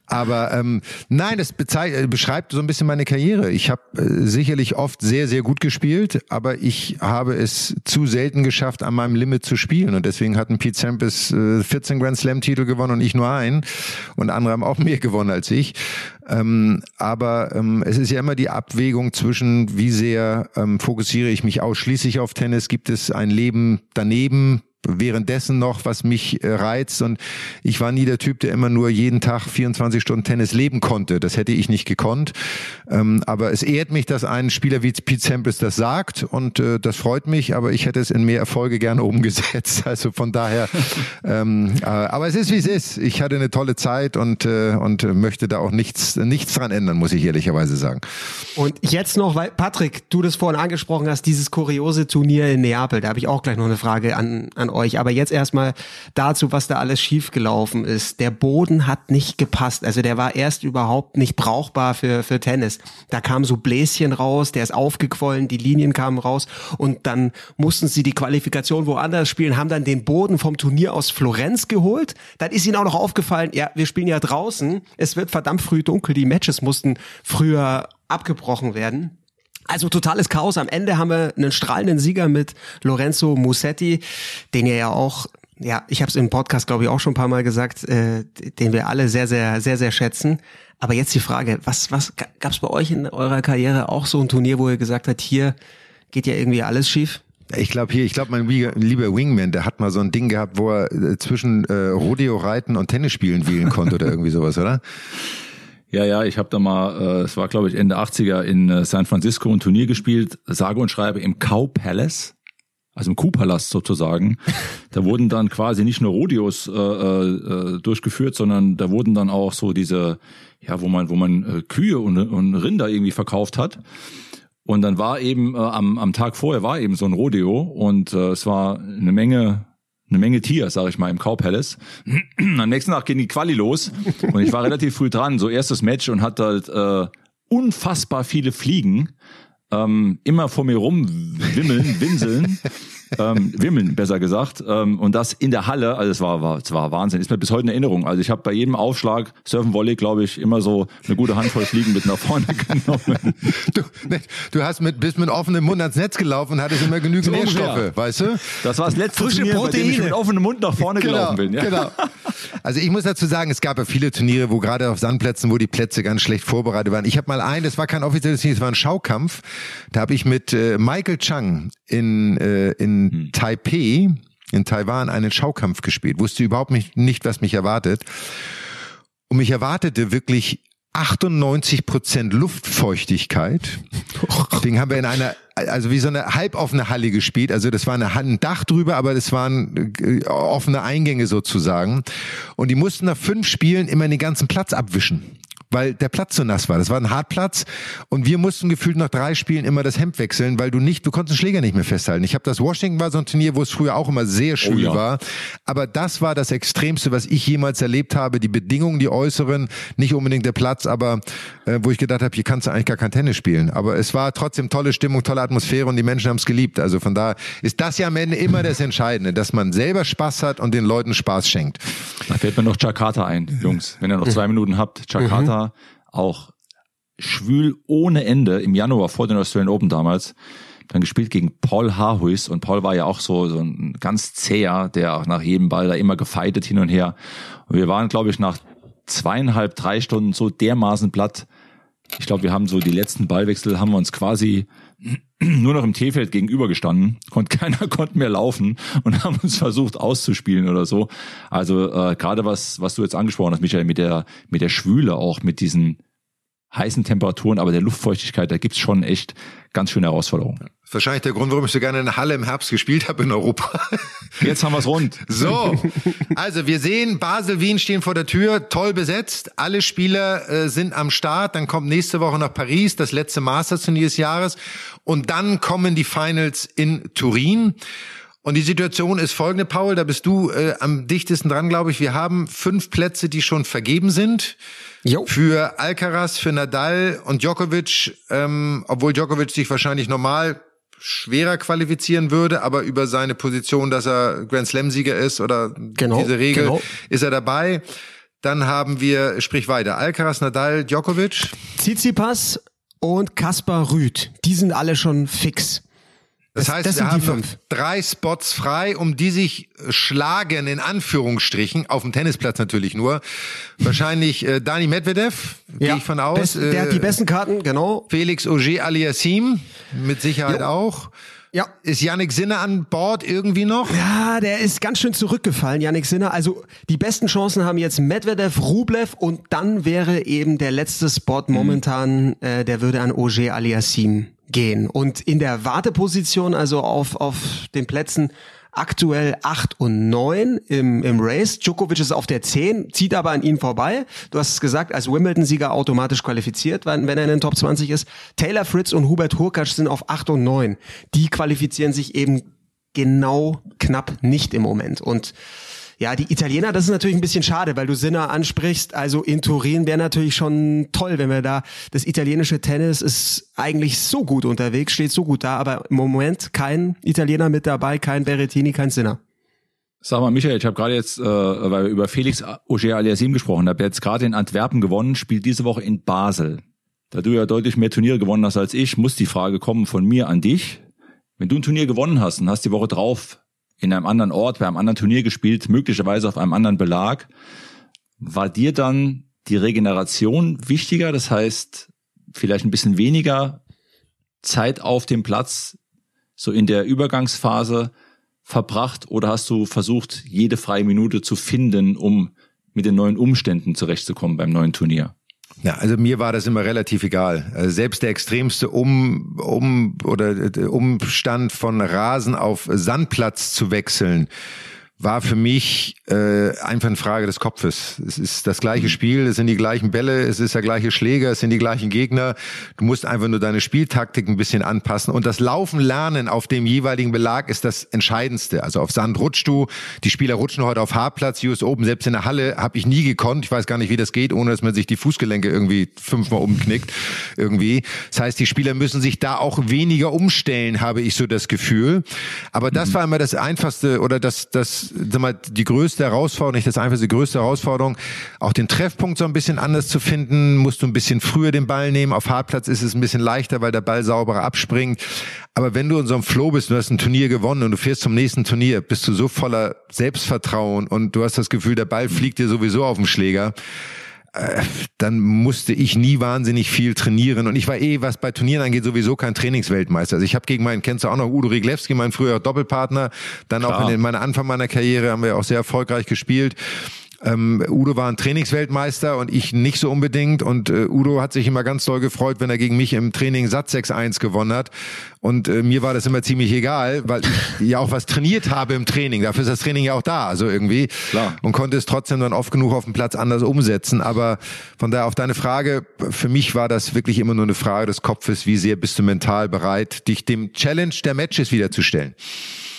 aber ähm, nein, das beschreibt so ein bisschen meine Karriere. Ich habe äh, sicherlich oft sehr, sehr gut gespielt, aber ich habe es zu selten geschafft, an meinem Limit zu spielen. Und deswegen hatten Pete Sampras äh, 14 Grand Slam Titel gewonnen und ich nur einen. Und andere haben auch mehr gewonnen als ich. Ähm, aber ähm, es ist ja immer die Abwägung zwischen, wie sehr ähm, fokussiere ich mich ausschließlich auf Tennis, gibt es ein Leben daneben, währenddessen noch, was mich äh, reizt. Und ich war nie der Typ, der immer nur jeden Tag 24 Stunden Tennis leben konnte. Das hätte ich nicht gekonnt. Ähm, aber es ehrt mich, dass ein Spieler wie Pete Sampras das sagt und äh, das freut mich, aber ich hätte es in mehr Erfolge gerne umgesetzt. (laughs) Also von daher, ähm, äh, aber es ist wie es ist. Ich hatte eine tolle Zeit und, und möchte da auch nichts, nichts dran ändern, muss ich ehrlicherweise sagen. Und jetzt noch, weil Patrick, du das vorhin angesprochen hast, dieses kuriose Turnier in Neapel, da habe ich auch gleich noch eine Frage an, an euch euch. Aber jetzt erstmal dazu, was da alles schiefgelaufen ist. Der Boden hat nicht gepasst. Also der war erst überhaupt nicht brauchbar für, für Tennis. Da kam so Bläschen raus, der ist aufgequollen, die Linien kamen raus und dann mussten sie die Qualifikation woanders spielen, haben dann den Boden vom Turnier aus Florenz geholt. Dann ist ihnen auch noch aufgefallen, ja, wir spielen ja draußen, es wird verdammt früh dunkel, die Matches mussten früher abgebrochen werden. Also totales Chaos. Am Ende haben wir einen strahlenden Sieger mit Lorenzo Musetti, den ihr ja auch, ja, ich habe es im Podcast, glaube ich, auch schon ein paar Mal gesagt, äh, den wir alle sehr, sehr, sehr, sehr schätzen. Aber jetzt die Frage, was, was gab es bei euch in eurer Karriere auch so ein Turnier, wo ihr gesagt habt, hier geht ja irgendwie alles schief? Ich glaube hier, ich glaube mein lieber Wingman, der hat mal so ein Ding gehabt, wo er äh, zwischen äh, Rodeo reiten und Tennis spielen wählen konnte oder irgendwie sowas, oder? Ja, ja, ich habe da mal, äh, es war glaube ich Ende 80er in äh, San Francisco ein Turnier gespielt, sage und schreibe im Cow Palace, also im Kuhpalast sozusagen. (laughs) da wurden dann quasi nicht nur Rodeos äh, äh, durchgeführt, sondern da wurden dann auch so diese, ja, wo man, wo man äh, Kühe und, und Rinder irgendwie verkauft hat. Und dann war eben äh, am, am Tag vorher war eben so ein Rodeo und äh, es war eine Menge eine Menge Tier, sag ich mal, im Cow Palace. (clears throat) Am nächsten Tag ging die Quali los und ich war (laughs) relativ früh dran, so erstes Match und hatte halt äh, unfassbar viele Fliegen ähm, immer vor mir rumwimmeln, (laughs) winseln ähm, Wimmeln, besser gesagt. Ähm, und das in der Halle, also es war, war, es war Wahnsinn, ist mir bis heute eine Erinnerung. Also ich habe bei jedem Aufschlag Surfen Volley, glaube ich, immer so eine gute Handvoll Fliegen mit nach vorne (laughs) genommen. Du, du hast mit, bist mit offenem Mund ans Netz gelaufen und hattest immer genügend so Nährstoffe, weißt du? Das war das letzte Frische Turnier, Proteine. bei dem ich mit offenem Mund nach vorne genau, gelaufen bin. Ja. Genau. Also ich muss dazu sagen, es gab ja viele Turniere, wo gerade auf Sandplätzen, wo die Plätze ganz schlecht vorbereitet waren. Ich habe mal ein, das war kein offizielles Turnier, es war ein Schaukampf. Da habe ich mit äh, Michael Chang in, äh, in hm. Taipei in Taiwan einen Schaukampf gespielt, wusste überhaupt nicht, nicht was mich erwartet. Und mich erwartete wirklich 98 Prozent Luftfeuchtigkeit. (laughs) Deswegen haben wir in einer, also wie so eine halboffene Halle gespielt. Also das war eine, ein Dach drüber, aber das waren äh, offene Eingänge sozusagen. Und die mussten nach fünf Spielen immer den ganzen Platz abwischen weil der Platz so nass war. Das war ein Hartplatz und wir mussten gefühlt nach drei Spielen immer das Hemd wechseln, weil du nicht, du konntest den Schläger nicht mehr festhalten. Ich habe das Washington war so ein Turnier, wo es früher auch immer sehr schwül oh ja. war, aber das war das Extremste, was ich jemals erlebt habe. Die Bedingungen, die äußeren, nicht unbedingt der Platz, aber äh, wo ich gedacht habe, hier kannst du eigentlich gar kein Tennis spielen. Aber es war trotzdem tolle Stimmung, tolle Atmosphäre und die Menschen haben es geliebt. Also von da ist das ja am Ende immer das Entscheidende, dass man selber Spaß hat und den Leuten Spaß schenkt. Da fällt mir noch Jakarta ein, Jungs. Wenn ihr noch zwei Minuten habt, Jakarta. Mhm auch schwül ohne Ende im Januar vor den Australian Open damals. Dann gespielt gegen Paul Harhuis und Paul war ja auch so, so ein ganz zäher, der auch nach jedem Ball da immer gefeitet hin und her. Und wir waren, glaube ich, nach zweieinhalb, drei Stunden so dermaßen platt. Ich glaube, wir haben so die letzten Ballwechsel, haben wir uns quasi (clears throat) nur noch im T-Feld gegenüber gestanden. und (laughs) keiner konnte mehr laufen und haben uns versucht auszuspielen oder so. Also äh, gerade was, was du jetzt angesprochen hast, Michael, mit der, mit der Schwüle auch, mit diesen heißen Temperaturen, aber der Luftfeuchtigkeit, da gibt's schon echt ganz schöne Herausforderungen. Wahrscheinlich der Grund, warum ich so gerne in Halle im Herbst gespielt habe in Europa. (laughs) Jetzt haben wir's rund. So, also wir sehen, Basel, Wien stehen vor der Tür, toll besetzt. Alle Spieler äh, sind am Start. Dann kommt nächste Woche nach Paris, das letzte Masters-Turnier des Jahres. Und dann kommen die Finals in Turin. Und die Situation ist folgende, Paul, da bist du äh, am dichtesten dran, glaube ich. Wir haben fünf Plätze, die schon vergeben sind. Jo. Für Alcaraz, für Nadal und Djokovic, ähm, obwohl Djokovic sich wahrscheinlich normal schwerer qualifizieren würde, aber über seine Position, dass er Grand Slam-Sieger ist oder genau, diese Regel, genau. ist er dabei. Dann haben wir, sprich weiter, Alcaraz, Nadal, Djokovic. Tsitsipas und Kaspar Rüth. Die sind alle schon fix. Das, heißt, das wir haben noch drei Spots frei, um die sich schlagen, in Anführungsstrichen, auf dem Tennisplatz natürlich nur. Wahrscheinlich äh, Dani Medvedev, ja, gehe ich von aus. Best, der äh, hat die besten Karten, genau. Felix Auger aliassim, mit Sicherheit jo. auch. Ja. Ist Yannick Sinner an Bord irgendwie noch? Ja, der ist ganz schön zurückgefallen, Yannick Sinner. Also die besten Chancen haben jetzt Medvedev, Rublev und dann wäre eben der letzte Spot momentan, mhm. äh, der würde an Auger aliassim gehen. Und in der Warteposition, also auf, auf den Plätzen aktuell 8 und 9 im, im Race. Djokovic ist auf der 10, zieht aber an ihn vorbei. Du hast es gesagt, als Wimbledon-Sieger automatisch qualifiziert, wenn, wenn er in den Top 20 ist. Taylor Fritz und Hubert Hurkacz sind auf 8 und 9. Die qualifizieren sich eben genau knapp nicht im Moment. Und ja, die Italiener, das ist natürlich ein bisschen schade, weil du Sinner ansprichst. Also in Turin wäre natürlich schon toll, wenn wir da, das italienische Tennis ist eigentlich so gut unterwegs, steht so gut da, aber im Moment kein Italiener mit dabei, kein Berrettini, kein Sinner. Sag mal, Michael, ich habe gerade jetzt, äh, weil wir über Felix Auger Aliasim gesprochen haben, jetzt gerade in Antwerpen gewonnen, spielt diese Woche in Basel. Da du ja deutlich mehr Turniere gewonnen hast als ich, muss die Frage kommen von mir an dich. Wenn du ein Turnier gewonnen hast und hast die Woche drauf in einem anderen Ort, bei einem anderen Turnier gespielt, möglicherweise auf einem anderen Belag. War dir dann die Regeneration wichtiger? Das heißt, vielleicht ein bisschen weniger Zeit auf dem Platz, so in der Übergangsphase verbracht oder hast du versucht, jede freie Minute zu finden, um mit den neuen Umständen zurechtzukommen beim neuen Turnier? Ja, also mir war das immer relativ egal. Also selbst der extremste um, um oder äh, Umstand von Rasen auf Sandplatz zu wechseln, war für mich äh, einfach eine Frage des Kopfes. Es ist das gleiche mhm. Spiel, es sind die gleichen Bälle, es ist der gleiche Schläger, es sind die gleichen Gegner. Du musst einfach nur deine Spieltaktik ein bisschen anpassen. Und das Laufen lernen auf dem jeweiligen Belag ist das Entscheidendste. Also auf Sand rutschst du, die Spieler rutschen heute auf Hartplatz, US oben, selbst in der Halle habe ich nie gekonnt. Ich weiß gar nicht, wie das geht, ohne dass man sich die Fußgelenke irgendwie fünfmal umknickt. Irgendwie. Das heißt, die Spieler müssen sich da auch weniger umstellen, habe ich so das Gefühl. Aber das mhm. war immer das Einfachste oder das, das sag mal, die größte Herausforderung, nicht das einfachste, die größte Herausforderung, auch den Treffpunkt so ein bisschen anders zu finden, musst du ein bisschen früher den Ball nehmen. Auf Hartplatz ist es ein bisschen leichter, weil der Ball sauberer abspringt. Aber wenn du in so einem Flow bist, du hast ein Turnier gewonnen und du fährst zum nächsten Turnier, bist du so voller Selbstvertrauen und du hast das Gefühl, der Ball fliegt dir sowieso auf den Schläger dann musste ich nie wahnsinnig viel trainieren und ich war eh, was bei Turnieren angeht, sowieso kein Trainingsweltmeister. Also ich habe gegen meinen, kennst du auch noch, Udo Riglewski, mein früherer Doppelpartner, dann Klar. auch in den, meiner Anfang meiner Karriere haben wir auch sehr erfolgreich gespielt. Ähm, Udo war ein Trainingsweltmeister und ich nicht so unbedingt. Und äh, Udo hat sich immer ganz doll gefreut, wenn er gegen mich im Training Satz 6-1 gewonnen hat. Und äh, mir war das immer ziemlich egal, weil ich ja auch was trainiert habe im Training. Dafür ist das Training ja auch da, also irgendwie. Klar. Und konnte es trotzdem dann oft genug auf dem Platz anders umsetzen. Aber von daher auf deine Frage, für mich war das wirklich immer nur eine Frage des Kopfes, wie sehr bist du mental bereit, dich dem Challenge der Matches wiederzustellen.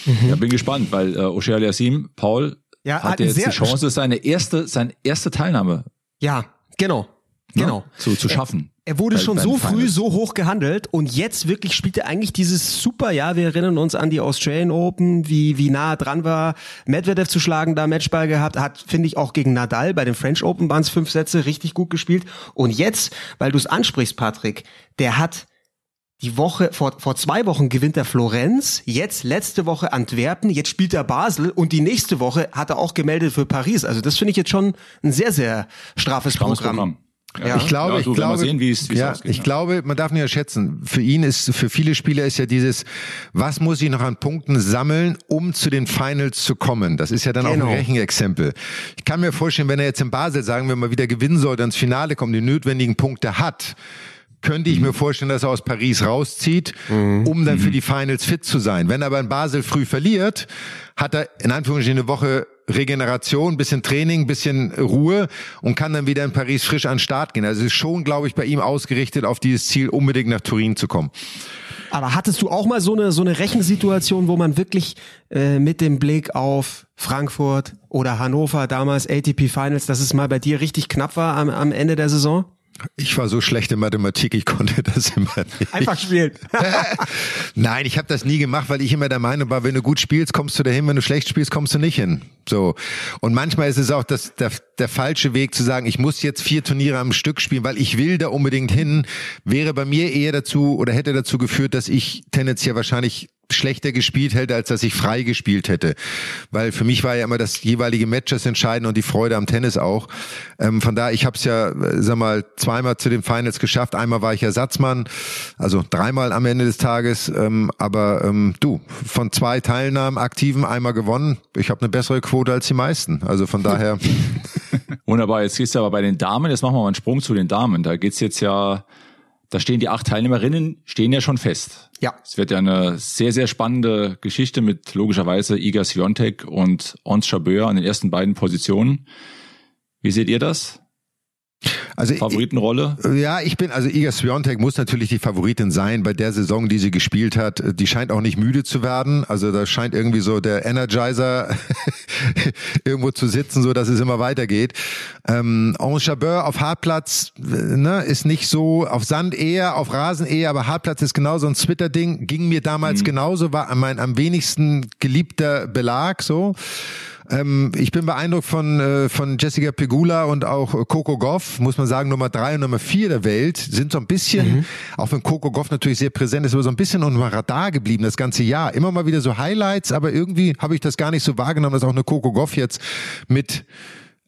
Mhm. Ja, bin gespannt, weil äh, Oshel Yassim, Paul, ja, hat, hat jetzt die Chance, seine erste, seine erste Teilnahme. Ja, genau. Ne, genau. zu, zu schaffen. Er, er wurde bei, schon so früh so hoch gehandelt und jetzt wirklich spielt er eigentlich dieses super Jahr. Wir erinnern uns an die Australian Open, wie, wie nah dran war, Medvedev zu schlagen, da Matchball gehabt, hat, finde ich, auch gegen Nadal bei den French Open waren es fünf Sätze, richtig gut gespielt. Und jetzt, weil du es ansprichst, Patrick, der hat die Woche, vor, vor zwei Wochen gewinnt er Florenz, jetzt letzte Woche Antwerpen, jetzt spielt er Basel und die nächste Woche hat er auch gemeldet für Paris. Also das finde ich jetzt schon ein sehr, sehr strafes Programm. Programm. Ja. Ich glaube, ja, ich glaube, sehen, wie es, wie ja, ausgeht, ich ja. glaube, man darf nicht erschätzen. Für ihn ist, für viele Spieler ist ja dieses, was muss ich noch an Punkten sammeln, um zu den Finals zu kommen? Das ist ja dann genau. auch ein genau. Rechenexempel. Ich kann mir vorstellen, wenn er jetzt in Basel, sagen wir mal, wieder gewinnen sollte, ins Finale kommt, die notwendigen Punkte hat, könnte ich mir vorstellen, dass er aus Paris rauszieht, mhm. um dann für mhm. die Finals fit zu sein. Wenn er aber in Basel früh verliert, hat er in Anführungsstrichen eine Woche Regeneration, bisschen Training, bisschen Ruhe und kann dann wieder in Paris frisch an den Start gehen. Also ist schon, glaube ich, bei ihm ausgerichtet auf dieses Ziel, unbedingt nach Turin zu kommen. Aber hattest du auch mal so eine so eine Rechensituation, wo man wirklich äh, mit dem Blick auf Frankfurt oder Hannover damals ATP Finals, dass es mal bei dir richtig knapp war am, am Ende der Saison? Ich war so schlecht in Mathematik, ich konnte (laughs) das immer nicht. Einfach spielen. (laughs) Nein, ich habe das nie gemacht, weil ich immer der Meinung war, wenn du gut spielst, kommst du dahin, wenn du schlecht spielst, kommst du nicht hin. So. Und manchmal ist es auch das, der, der falsche Weg zu sagen, ich muss jetzt vier Turniere am Stück spielen, weil ich will da unbedingt hin, wäre bei mir eher dazu oder hätte dazu geführt, dass ich tendenziell wahrscheinlich schlechter gespielt hätte, als dass ich frei gespielt hätte. Weil für mich war ja immer das jeweilige Match das Entscheidende und die Freude am Tennis auch. Ähm, von daher, ich habe es ja, äh, sag mal, zweimal zu den Finals geschafft. Einmal war ich Ersatzmann, also dreimal am Ende des Tages. Ähm, aber ähm, du, von zwei Teilnahmen aktiven einmal gewonnen. Ich habe eine bessere Quote als die meisten. Also von daher. (laughs) Wunderbar, jetzt gehst du aber bei den Damen, jetzt machen wir mal einen Sprung zu den Damen. Da geht's jetzt ja da stehen die acht Teilnehmerinnen, stehen ja schon fest. Ja. Es wird ja eine sehr, sehr spannende Geschichte mit logischerweise Iga Swiatek und Ons Jabeur an den ersten beiden Positionen. Wie seht ihr das? Also Favoritenrolle? Ja, ich bin, also Iga Swiatek muss natürlich die Favoritin sein bei der Saison, die sie gespielt hat. Die scheint auch nicht müde zu werden. Also da scheint irgendwie so der Energizer (laughs) irgendwo zu sitzen, so dass es immer weitergeht. Ähm, Ange Chabeur auf Hartplatz ne, ist nicht so, auf Sand eher, auf Rasen eher, aber Hartplatz ist genau so ein Twitter-Ding. Ging mir damals mhm. genauso, war mein am wenigsten geliebter Belag so. Ähm, ich bin beeindruckt von, äh, von Jessica Pegula und auch Coco Goff, muss man sagen, Nummer drei und Nummer vier der Welt, sind so ein bisschen, mhm. auch wenn Coco Goff natürlich sehr präsent ist, aber so ein bisschen unter Radar geblieben das ganze Jahr. Immer mal wieder so Highlights, aber irgendwie habe ich das gar nicht so wahrgenommen, dass auch eine Coco Goff jetzt mit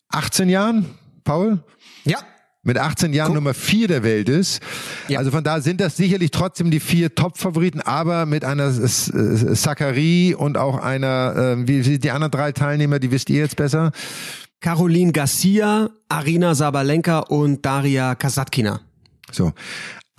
18 Jahren, Paul? Ja, mit 18 Jahren cool. Nummer vier der Welt ist. Ja. Also von da sind das sicherlich trotzdem die vier Top-Favoriten, aber mit einer Zachary und auch einer, äh, wie sind die anderen drei Teilnehmer, die wisst ihr jetzt besser? Caroline Garcia, Arina Sabalenka und Daria Kasatkina. So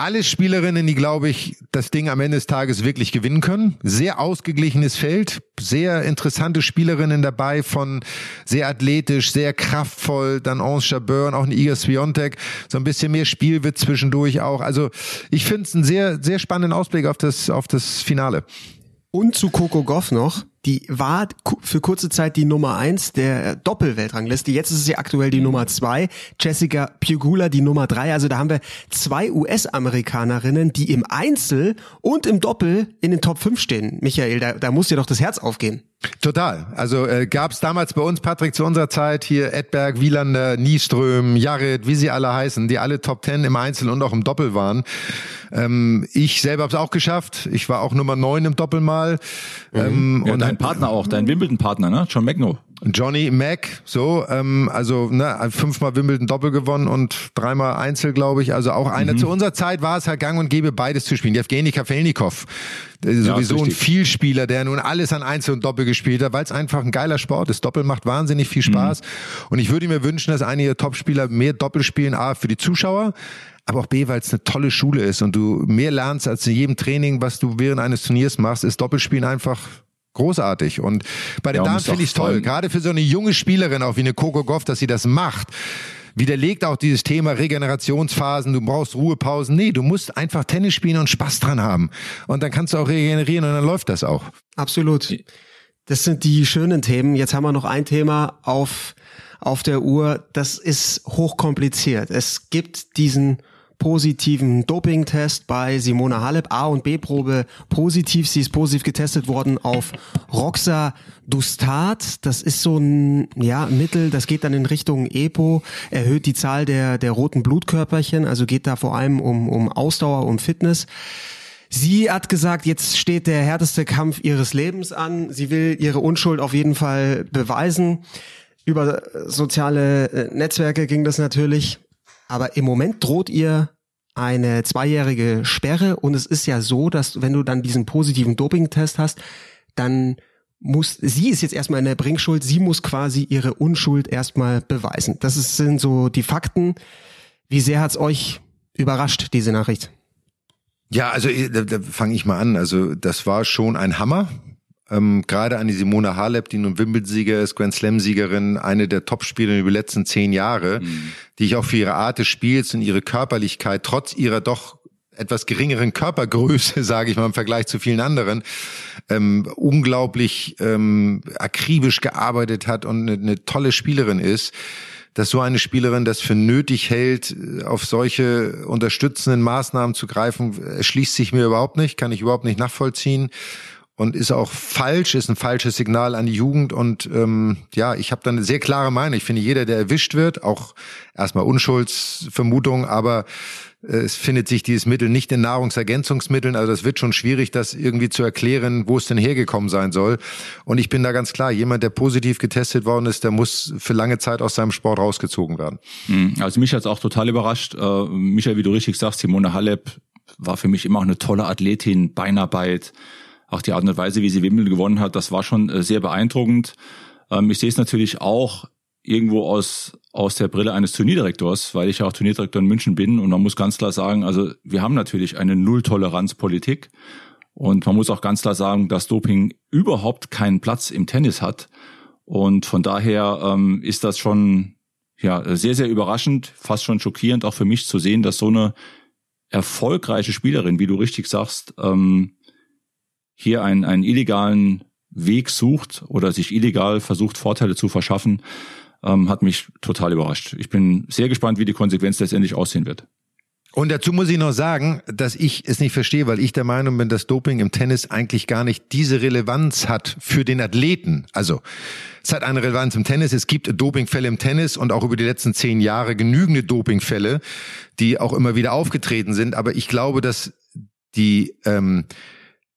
alle Spielerinnen, die, glaube ich, das Ding am Ende des Tages wirklich gewinnen können. Sehr ausgeglichenes Feld, sehr interessante Spielerinnen dabei von sehr athletisch, sehr kraftvoll, dann Ange Jabeur auch eine Iga Swiatek. So ein bisschen mehr Spiel wird zwischendurch auch. Also ich finde es einen sehr, sehr spannenden Ausblick auf das, auf das Finale. Und zu Coco Goff noch die war für kurze Zeit die Nummer eins der Doppelweltrangliste. Jetzt ist sie aktuell die Nummer zwei. Jessica Pugula die Nummer drei. Also da haben wir zwei US-Amerikanerinnen, die im Einzel und im Doppel in den Top 5 stehen. Michael, da, da muss dir doch das Herz aufgehen. Total. Also äh, gab es damals bei uns, Patrick, zu unserer Zeit hier Edberg, Wielander, Nieström, Jared, wie sie alle heißen, die alle Top 10 im Einzel und auch im Doppel waren. Ähm, ich selber habe es auch geschafft. Ich war auch Nummer neun im Doppel mal. Mhm. Ähm, ja, und dein Partner auch, dein Wimbledon-Partner, ne? John McNo. Johnny Mack, so, ähm, also ne, fünfmal Wimbledon Doppel gewonnen und dreimal Einzel, glaube ich. Also auch einer. Mhm. Zu unserer Zeit war es halt gang und gäbe, beides zu spielen. Evgeny Kafelnikov, sowieso ja, ein Vielspieler, der nun alles an Einzel und Doppel gespielt hat, weil es einfach ein geiler Sport ist. Doppel macht wahnsinnig viel Spaß. Mhm. Und ich würde mir wünschen, dass einige Topspieler mehr Doppel spielen, A, für die Zuschauer, aber auch B, weil es eine tolle Schule ist und du mehr lernst als in jedem Training, was du während eines Turniers machst, ist Doppelspielen einfach großartig. Und bei den ja, Damen finde ich es toll. Gerade für so eine junge Spielerin, auch wie eine Coco Goff, dass sie das macht. Widerlegt auch dieses Thema Regenerationsphasen, du brauchst Ruhepausen. Nee, du musst einfach Tennis spielen und Spaß dran haben. Und dann kannst du auch regenerieren und dann läuft das auch. Absolut. Das sind die schönen Themen. Jetzt haben wir noch ein Thema auf, auf der Uhr. Das ist hochkompliziert. Es gibt diesen positiven Dopingtest bei Simona Halep, A- und B-Probe positiv. Sie ist positiv getestet worden auf Roxadustat. Das ist so ein ja, Mittel, das geht dann in Richtung EPO, erhöht die Zahl der, der roten Blutkörperchen, also geht da vor allem um, um Ausdauer, um Fitness. Sie hat gesagt, jetzt steht der härteste Kampf ihres Lebens an. Sie will ihre Unschuld auf jeden Fall beweisen. Über soziale äh, Netzwerke ging das natürlich. Aber im Moment droht ihr eine zweijährige Sperre und es ist ja so, dass wenn du dann diesen positiven Dopingtest hast, dann muss, sie ist jetzt erstmal in der Bringschuld, sie muss quasi ihre Unschuld erstmal beweisen. Das ist, sind so die Fakten. Wie sehr hat's euch überrascht, diese Nachricht? Ja, also da, da fange ich mal an. Also das war schon ein Hammer. Ähm, Gerade an die Simona Halep, die nun Wimbledon-Sieger ist, Grand Slam-Siegerin, eine der Top-Spielerinnen über die letzten zehn Jahre, mhm. die ich auch für ihre Art des Spiels und ihre Körperlichkeit, trotz ihrer doch etwas geringeren Körpergröße, (laughs) sage ich mal im Vergleich zu vielen anderen, ähm, unglaublich ähm, akribisch gearbeitet hat und eine, eine tolle Spielerin ist dass so eine Spielerin das für nötig hält, auf solche unterstützenden Maßnahmen zu greifen, erschließt sich mir überhaupt nicht, kann ich überhaupt nicht nachvollziehen und ist auch falsch, ist ein falsches Signal an die Jugend. Und ähm, ja, ich habe da eine sehr klare Meinung. Ich finde, jeder, der erwischt wird, auch erstmal Unschuldsvermutung, aber äh, es findet sich dieses Mittel nicht in Nahrungsergänzungsmitteln. Also das wird schon schwierig, das irgendwie zu erklären, wo es denn hergekommen sein soll. Und ich bin da ganz klar, jemand, der positiv getestet worden ist, der muss für lange Zeit aus seinem Sport rausgezogen werden. Hm, also mich hat's auch total überrascht. Äh, Michael, wie du richtig sagst, Simone Halep war für mich immer auch eine tolle Athletin, Beinarbeit auch die Art und Weise, wie sie Wimbledon gewonnen hat, das war schon äh, sehr beeindruckend. Ähm, ich sehe es natürlich auch irgendwo aus, aus der Brille eines Turnierdirektors, weil ich ja auch Turnierdirektor in München bin. Und man muss ganz klar sagen, also wir haben natürlich eine Nulltoleranzpolitik. Und man muss auch ganz klar sagen, dass Doping überhaupt keinen Platz im Tennis hat. Und von daher ähm, ist das schon ja sehr sehr überraschend, fast schon schockierend auch für mich zu sehen, dass so eine erfolgreiche Spielerin, wie du richtig sagst, ähm, hier einen, einen illegalen Weg sucht oder sich illegal versucht, Vorteile zu verschaffen, ähm, hat mich total überrascht. Ich bin sehr gespannt, wie die Konsequenz letztendlich aussehen wird. Und dazu muss ich noch sagen, dass ich es nicht verstehe, weil ich der Meinung bin, dass Doping im Tennis eigentlich gar nicht diese Relevanz hat für den Athleten. Also es hat eine Relevanz im Tennis. Es gibt Dopingfälle im Tennis und auch über die letzten zehn Jahre genügende Dopingfälle, die auch immer wieder aufgetreten sind. Aber ich glaube, dass die ähm,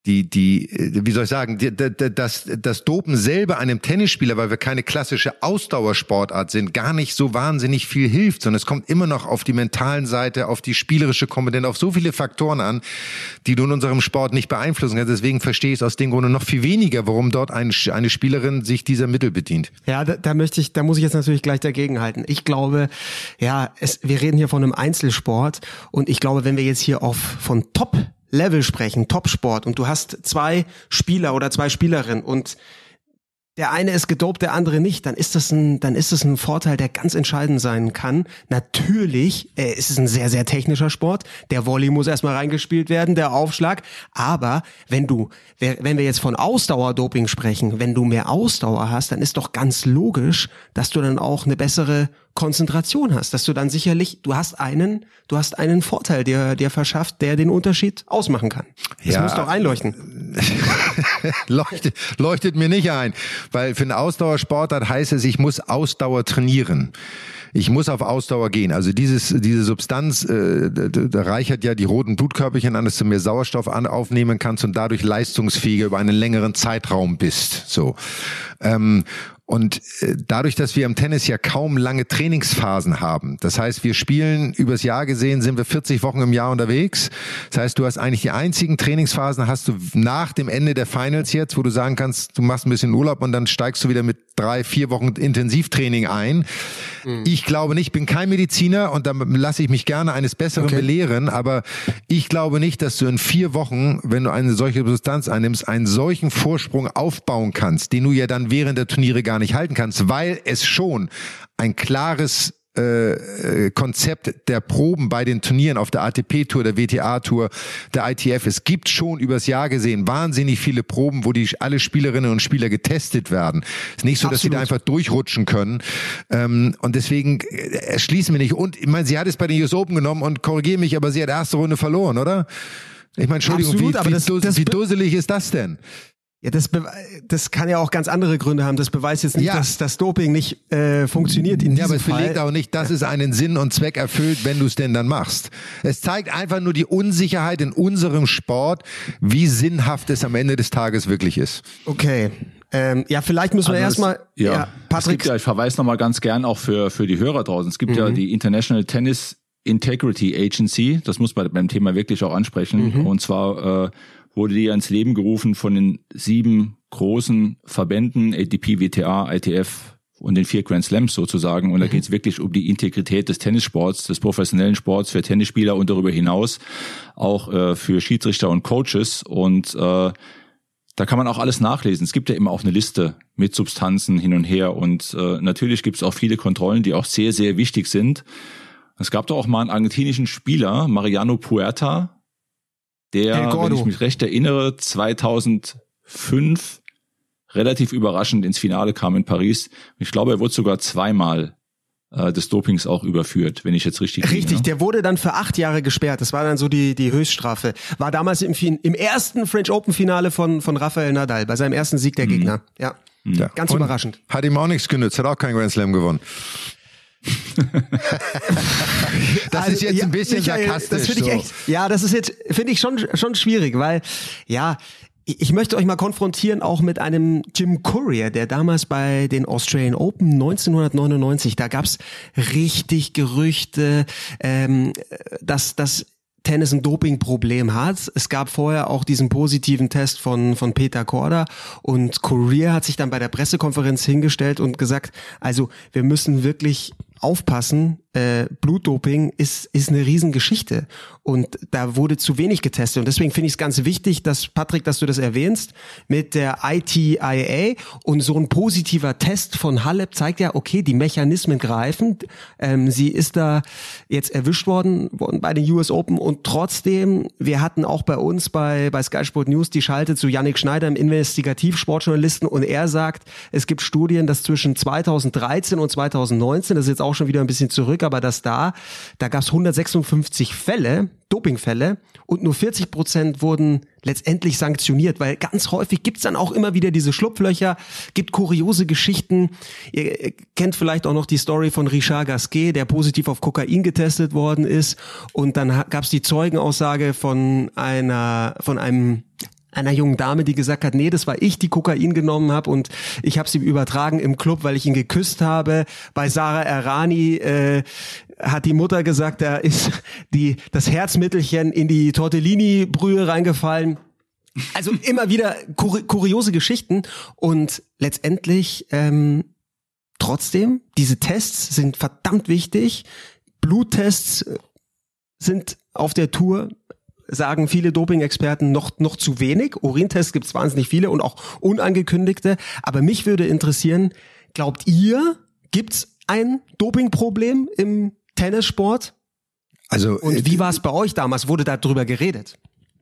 die, die, wie soll ich sagen, die, das, das Dopen selber einem Tennisspieler, weil wir keine klassische Ausdauersportart sind, gar nicht so wahnsinnig viel hilft, sondern es kommt immer noch auf die mentalen Seite, auf die spielerische Komponente, auf so viele Faktoren an, die du in unserem Sport nicht beeinflussen kannst. Deswegen verstehe ich es aus dem Grunde noch viel weniger, warum dort eine, eine Spielerin sich dieser Mittel bedient. Ja, da, da möchte ich, da muss ich jetzt natürlich gleich dagegen halten. Ich glaube, ja, es, wir reden hier von einem Einzelsport und ich glaube, wenn wir jetzt hier auf von Top Level sprechen, Topsport, und du hast zwei Spieler oder zwei Spielerinnen und der eine ist gedopt, der andere nicht, dann ist das ein, dann ist das ein Vorteil, der ganz entscheidend sein kann. Natürlich äh, ist es ein sehr, sehr technischer Sport. Der Volley muss erstmal reingespielt werden, der Aufschlag. Aber wenn du, wenn wir jetzt von Ausdauerdoping sprechen, wenn du mehr Ausdauer hast, dann ist doch ganz logisch, dass du dann auch eine bessere Konzentration hast, dass du dann sicherlich, du hast einen, du hast einen Vorteil, der dir verschafft, der den Unterschied ausmachen kann. Das ja, muss doch einleuchten. (laughs) leuchtet, leuchtet mir nicht ein, weil für einen Ausdauersportart heißt es, ich muss Ausdauer trainieren ich muss auf Ausdauer gehen. Also dieses, diese Substanz, äh, da reichert ja die roten Blutkörperchen an, dass du mehr Sauerstoff an, aufnehmen kannst und dadurch leistungsfähiger über einen längeren Zeitraum bist. So. Ähm, Und äh, dadurch, dass wir im Tennis ja kaum lange Trainingsphasen haben, das heißt, wir spielen übers Jahr gesehen, sind wir 40 Wochen im Jahr unterwegs. Das heißt, du hast eigentlich die einzigen Trainingsphasen hast du nach dem Ende der Finals jetzt, wo du sagen kannst, du machst ein bisschen Urlaub und dann steigst du wieder mit drei, vier Wochen Intensivtraining ein. Mhm. Ich glaube nicht, bin kein Mediziner und da lasse ich mich gerne eines Besseren okay. belehren, aber ich glaube nicht, dass du in vier Wochen, wenn du eine solche Substanz einnimmst, einen solchen Vorsprung aufbauen kannst, den du ja dann während der Turniere gar nicht halten kannst, weil es schon ein klares äh, äh, Konzept der Proben bei den Turnieren auf der ATP-Tour, der WTA-Tour, der ITF. Es gibt schon übers Jahr gesehen wahnsinnig viele Proben, wo die alle Spielerinnen und Spieler getestet werden. Es ist nicht so, Absolut. dass sie da einfach durchrutschen können. Ähm, und deswegen äh, erschließen wir nicht. Und ich meine, sie hat es bei den US Open genommen und korrigiere mich, aber sie hat erste Runde verloren, oder? Ich meine, Entschuldigung, Absolut, wie, wie, das, das, wie dusselig ist das denn? Ja, das, das kann ja auch ganz andere Gründe haben. Das beweist jetzt nicht, ja. dass das Doping nicht äh, funktioniert in ja, diesem Fall. Ja, aber es belegt auch nicht, dass es einen Sinn und Zweck erfüllt, wenn du es denn dann machst. Es zeigt einfach nur die Unsicherheit in unserem Sport, wie sinnhaft es am Ende des Tages wirklich ist. Okay. Ähm, ja, vielleicht müssen wir also erstmal. Ja, ja, Patrick. Es gibt ja, ich verweise nochmal ganz gern auch für, für die Hörer draußen. Es gibt mhm. ja die International Tennis Integrity Agency. Das muss man beim Thema wirklich auch ansprechen. Mhm. Und zwar äh, wurde die ins Leben gerufen von den sieben großen Verbänden, ATP, WTA, ITF und den vier Grand Slams sozusagen. Und da mhm. geht es wirklich um die Integrität des Tennissports, des professionellen Sports für Tennisspieler und darüber hinaus auch äh, für Schiedsrichter und Coaches. Und äh, da kann man auch alles nachlesen. Es gibt ja immer auch eine Liste mit Substanzen hin und her. Und äh, natürlich gibt es auch viele Kontrollen, die auch sehr, sehr wichtig sind. Es gab doch auch mal einen argentinischen Spieler, Mariano Puerta, der, wenn ich mich recht erinnere, 2005 relativ überraschend ins Finale kam in Paris. Ich glaube, er wurde sogar zweimal äh, des Dopings auch überführt, wenn ich jetzt richtig Richtig, liege, ne? der wurde dann für acht Jahre gesperrt. Das war dann so die, die Höchststrafe. War damals im, im ersten French Open Finale von, von Rafael Nadal, bei seinem ersten Sieg der mhm. Gegner. Ja. ja. Ganz Und überraschend. Hat ihm auch nichts genützt, hat auch keinen Grand Slam gewonnen. (laughs) das also, ist jetzt ein bisschen Michael, sarkastisch. Das finde ich echt, ja, das ist jetzt, finde ich schon, schon schwierig, weil, ja, ich möchte euch mal konfrontieren auch mit einem Jim Courier, der damals bei den Australian Open 1999, da gab's richtig Gerüchte, ähm, dass, dass Tennis ein Dopingproblem hat. Es gab vorher auch diesen positiven Test von, von Peter Korda und Courier hat sich dann bei der Pressekonferenz hingestellt und gesagt, also wir müssen wirklich aufpassen, äh, Blutdoping ist, ist eine Riesengeschichte. Und da wurde zu wenig getestet. Und deswegen finde ich es ganz wichtig, dass Patrick, dass du das erwähnst mit der ITIA und so ein positiver Test von Halep zeigt ja, okay, die Mechanismen greifen. Ähm, sie ist da jetzt erwischt worden, worden bei den US Open. Und trotzdem, wir hatten auch bei uns bei, bei Sky Sport News die Schalte zu Yannick Schneider, im Investigativsportjournalisten. Und er sagt, es gibt Studien, dass zwischen 2013 und 2019, das ist jetzt auch schon wieder ein bisschen zurück, aber dass da, da gab es 156 Fälle, Dopingfälle und nur 40 Prozent wurden letztendlich sanktioniert, weil ganz häufig gibt's dann auch immer wieder diese Schlupflöcher, gibt kuriose Geschichten. Ihr kennt vielleicht auch noch die Story von Richard Gasquet, der positiv auf Kokain getestet worden ist und dann gab's die Zeugenaussage von einer von einem einer jungen Dame, die gesagt hat, nee, das war ich, die Kokain genommen habe und ich habe sie übertragen im Club, weil ich ihn geküsst habe. Bei Sarah Errani äh, hat die Mutter gesagt, da ist die das Herzmittelchen in die Tortellini-Brühe reingefallen. Also immer wieder kur kuriose Geschichten und letztendlich ähm, trotzdem diese Tests sind verdammt wichtig. Bluttests sind auf der Tour sagen viele Doping-Experten noch, noch zu wenig. Urintests gibt es wahnsinnig viele und auch unangekündigte. Aber mich würde interessieren, glaubt ihr, gibt's ein Dopingproblem im Tennissport? Also, und wie äh, war es bei euch damals? Wurde darüber geredet?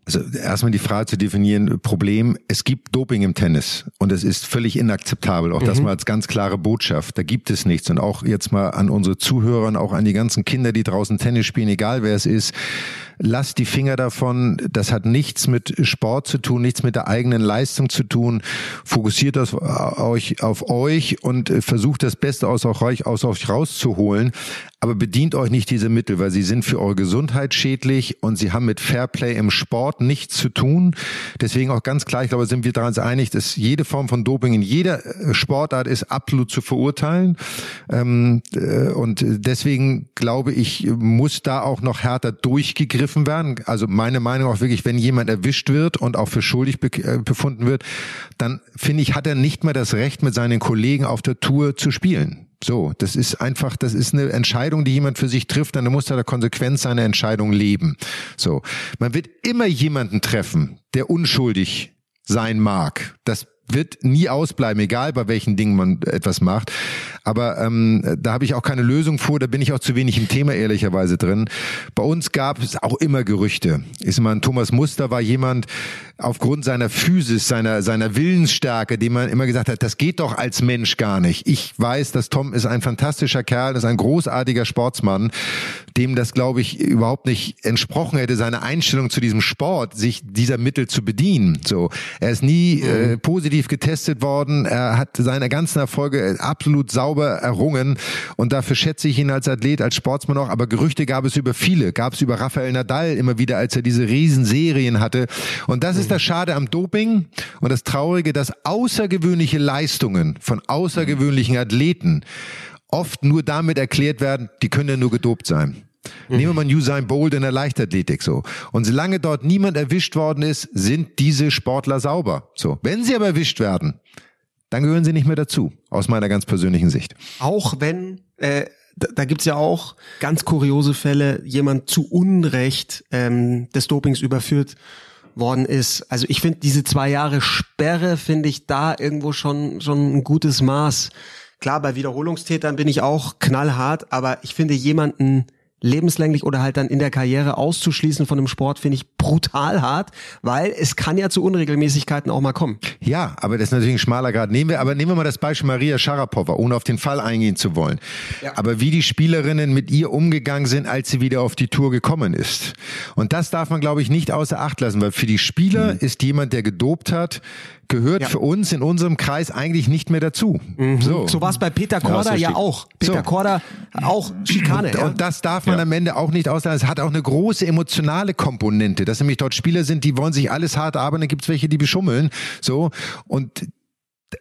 Also erstmal die Frage zu definieren, Problem, es gibt Doping im Tennis und es ist völlig inakzeptabel, auch mhm. das mal als ganz klare Botschaft, da gibt es nichts und auch jetzt mal an unsere Zuhörer, auch an die ganzen Kinder, die draußen Tennis spielen, egal wer es ist, lasst die Finger davon. Das hat nichts mit Sport zu tun, nichts mit der eigenen Leistung zu tun. Fokussiert das euch auf euch und versucht das Beste aus euch, aus euch rauszuholen. Aber bedient euch nicht diese Mittel, weil sie sind für eure Gesundheit schädlich und sie haben mit Fairplay im Sport nichts zu tun. Deswegen auch ganz klar, ich glaube, sind wir daran einig, dass jede Form von Doping in jeder äh, Sportart ist absolut zu verurteilen. Ähm, äh, und deswegen glaube ich, muss da auch noch härter durchgegriffen werden. Also meine Meinung auch wirklich, wenn jemand erwischt wird und auch für schuldig äh, befunden wird, dann finde ich, hat er nicht mehr das Recht, mit seinen Kollegen auf der Tour zu spielen. So, das ist einfach, das ist eine Entscheidung, die jemand für sich trifft, dann muss er der Konsequenz seiner Entscheidung leben. So, man wird immer jemanden treffen, der unschuldig sein mag. Das wird nie ausbleiben, egal bei welchen Dingen man etwas macht. Aber ähm, da habe ich auch keine Lösung vor, da bin ich auch zu wenig im Thema ehrlicherweise drin. Bei uns gab es auch immer Gerüchte. Ist ein Thomas Muster war jemand aufgrund seiner Physis, seiner seiner Willensstärke, dem man immer gesagt hat, das geht doch als Mensch gar nicht. Ich weiß, dass Tom ist ein fantastischer Kerl, ist ein großartiger Sportsmann, dem das glaube ich überhaupt nicht entsprochen hätte, seine Einstellung zu diesem Sport, sich dieser Mittel zu bedienen. So, er ist nie äh, positiv getestet worden, er hat seine ganzen Erfolge absolut sauber errungen und dafür schätze ich ihn als Athlet, als Sportsmann auch. Aber Gerüchte gab es über viele, gab es über Rafael Nadal immer wieder, als er diese Riesenserien hatte. Und das ist das Schade am Doping und das Traurige, dass außergewöhnliche Leistungen von außergewöhnlichen Athleten oft nur damit erklärt werden, die können ja nur gedopt sein. Mhm. Nehmen wir mal Usain Bolt in der Leichtathletik so. Und solange dort niemand erwischt worden ist, sind diese Sportler sauber. So. Wenn sie aber erwischt werden, dann gehören sie nicht mehr dazu, aus meiner ganz persönlichen Sicht. Auch wenn, äh, da, da gibt's ja auch ganz kuriose Fälle, jemand zu Unrecht ähm, des Dopings überführt worden ist. Also ich finde diese zwei Jahre Sperre finde ich da irgendwo schon schon ein gutes Maß. Klar, bei Wiederholungstätern bin ich auch knallhart, aber ich finde jemanden lebenslänglich oder halt dann in der Karriere auszuschließen von dem Sport, finde ich brutal hart, weil es kann ja zu Unregelmäßigkeiten auch mal kommen. Ja, aber das ist natürlich ein schmaler Grad. Nehmen wir, aber nehmen wir mal das Beispiel Maria Sharapova, ohne auf den Fall eingehen zu wollen. Ja. Aber wie die Spielerinnen mit ihr umgegangen sind, als sie wieder auf die Tour gekommen ist. Und das darf man, glaube ich, nicht außer Acht lassen, weil für die Spieler mhm. ist jemand, der gedopt hat, gehört ja. für uns in unserem Kreis eigentlich nicht mehr dazu. Mhm. So, so war es bei Peter Korda ja, ja auch. Peter so. Korda auch Schikane. Und, ja. und das darf man am Ende auch nicht auslassen. Es hat auch eine große emotionale Komponente, dass nämlich dort Spieler sind, die wollen sich alles hart arbeiten, dann gibt es welche, die beschummeln. So und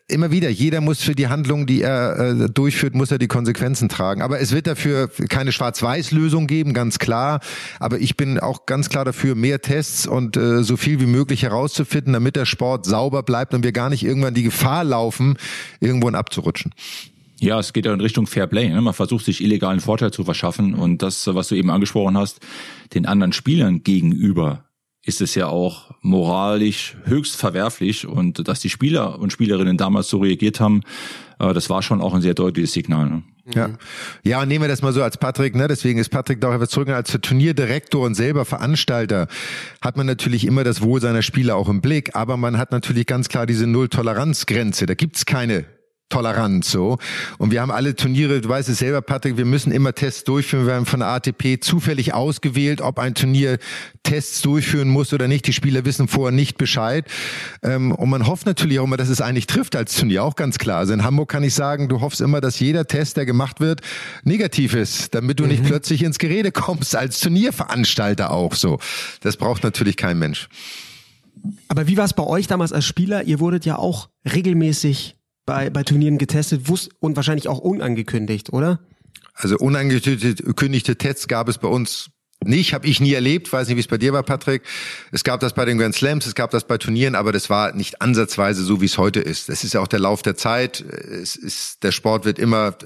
immer wieder, jeder muss für die Handlung, die er äh, durchführt, muss er die Konsequenzen tragen. Aber es wird dafür keine Schwarz-Weiß-Lösung geben, ganz klar. Aber ich bin auch ganz klar dafür, mehr Tests und äh, so viel wie möglich herauszufinden, damit der Sport sauber bleibt und wir gar nicht irgendwann die Gefahr laufen, irgendwohin abzurutschen. Ja, es geht ja in Richtung Fair Play. Ne? Man versucht sich illegalen Vorteil zu verschaffen und das, was du eben angesprochen hast, den anderen Spielern gegenüber ist es ja auch moralisch höchst verwerflich und dass die Spieler und Spielerinnen damals so reagiert haben, äh, das war schon auch ein sehr deutliches Signal. Ne? Ja. ja, und nehmen wir das mal so als Patrick, ne? Deswegen ist Patrick da auch etwas zurück als Turnierdirektor und selber Veranstalter hat man natürlich immer das Wohl seiner Spieler auch im Blick, aber man hat natürlich ganz klar diese Null-Toleranz-Grenze. Da gibt's keine tolerant so. Und wir haben alle Turniere, du weißt es selber, Patrick, wir müssen immer Tests durchführen. Wir haben von der ATP zufällig ausgewählt, ob ein Turnier Tests durchführen muss oder nicht. Die Spieler wissen vorher nicht Bescheid. Ähm, und man hofft natürlich auch immer, dass es eigentlich trifft als Turnier, auch ganz klar. Also in Hamburg kann ich sagen, du hoffst immer, dass jeder Test, der gemacht wird, negativ ist, damit du mhm. nicht plötzlich ins Gerede kommst, als Turnierveranstalter auch so. Das braucht natürlich kein Mensch. Aber wie war es bei euch damals als Spieler? Ihr wurdet ja auch regelmäßig bei, bei Turnieren getestet wusst und wahrscheinlich auch unangekündigt, oder? Also unangekündigte Tests gab es bei uns nicht, habe ich nie erlebt, weiß nicht, wie es bei dir war, Patrick. Es gab das bei den Grand Slams, es gab das bei Turnieren, aber das war nicht ansatzweise so, wie es heute ist. Das ist ja auch der Lauf der Zeit. Es ist, der Sport wird immer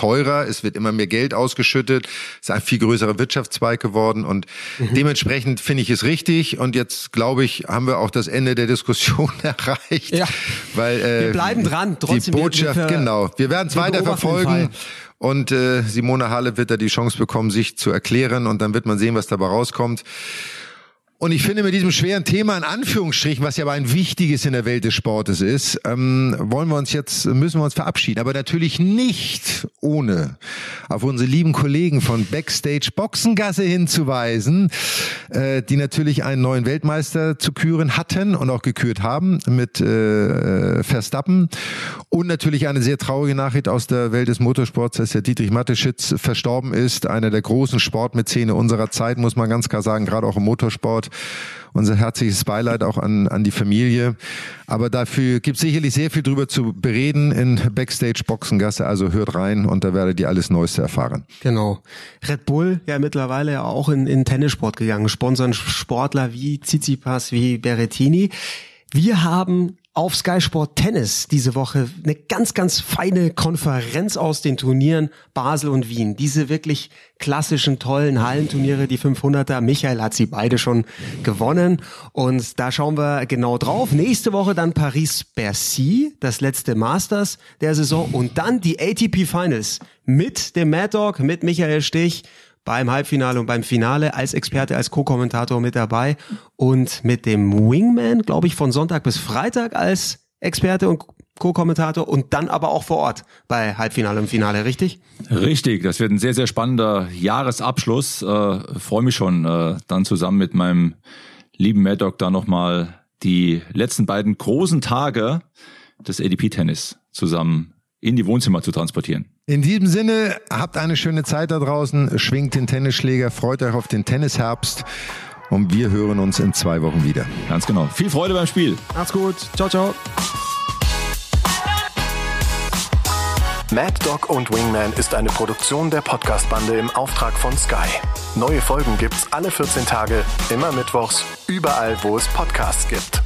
teurer, es wird immer mehr Geld ausgeschüttet, es ist ein viel größerer Wirtschaftszweig geworden und mhm. dementsprechend finde ich es richtig und jetzt glaube ich, haben wir auch das Ende der Diskussion (laughs) erreicht. Ja. Weil, äh, wir bleiben dran, trotzdem. Die Botschaft, wir, genau. Wir werden es weiter verfolgen. Und äh, Simone Halle wird da die Chance bekommen, sich zu erklären und dann wird man sehen, was dabei rauskommt. Und ich finde, mit diesem schweren Thema in Anführungsstrichen, was ja aber ein wichtiges in der Welt des Sportes ist, ähm, wollen wir uns jetzt, müssen wir uns verabschieden. Aber natürlich nicht ohne auf unsere lieben Kollegen von Backstage Boxengasse hinzuweisen, äh, die natürlich einen neuen Weltmeister zu küren hatten und auch gekürt haben mit äh, Verstappen. Und natürlich eine sehr traurige Nachricht aus der Welt des Motorsports, dass der Dietrich Mateschitz verstorben ist, einer der großen Sportmäzene unserer Zeit, muss man ganz klar sagen, gerade auch im Motorsport unser herzliches Beileid auch an, an die Familie. Aber dafür gibt es sicherlich sehr viel drüber zu bereden in Backstage Boxengasse. Also hört rein und da werdet ihr alles Neueste erfahren. Genau. Red Bull ja mittlerweile auch in, in Tennissport gegangen, sponsern Sportler wie Tsitsipas, wie Berrettini. Wir haben auf Sky Sport Tennis diese Woche eine ganz, ganz feine Konferenz aus den Turnieren Basel und Wien. Diese wirklich klassischen, tollen Hallenturniere, die 500er. Michael hat sie beide schon gewonnen und da schauen wir genau drauf. Nächste Woche dann Paris-Bercy, das letzte Masters der Saison und dann die ATP Finals mit dem Mad Dog, mit Michael Stich beim Halbfinale und beim Finale als Experte, als Co-Kommentator mit dabei und mit dem Wingman, glaube ich, von Sonntag bis Freitag als Experte und Co-Kommentator und dann aber auch vor Ort bei Halbfinale und Finale, richtig? Richtig, das wird ein sehr, sehr spannender Jahresabschluss. Äh, Freue mich schon, äh, dann zusammen mit meinem lieben Maddock da nochmal die letzten beiden großen Tage des ADP-Tennis zusammen in die Wohnzimmer zu transportieren. In diesem Sinne, habt eine schöne Zeit da draußen, schwingt den Tennisschläger, freut euch auf den Tennisherbst und wir hören uns in zwei Wochen wieder. Ganz genau. Viel Freude beim Spiel. Macht's gut. Ciao, ciao. Mad Dog und Wingman ist eine Produktion der Podcast-Bande im Auftrag von Sky. Neue Folgen gibt's alle 14 Tage, immer mittwochs, überall, wo es Podcasts gibt.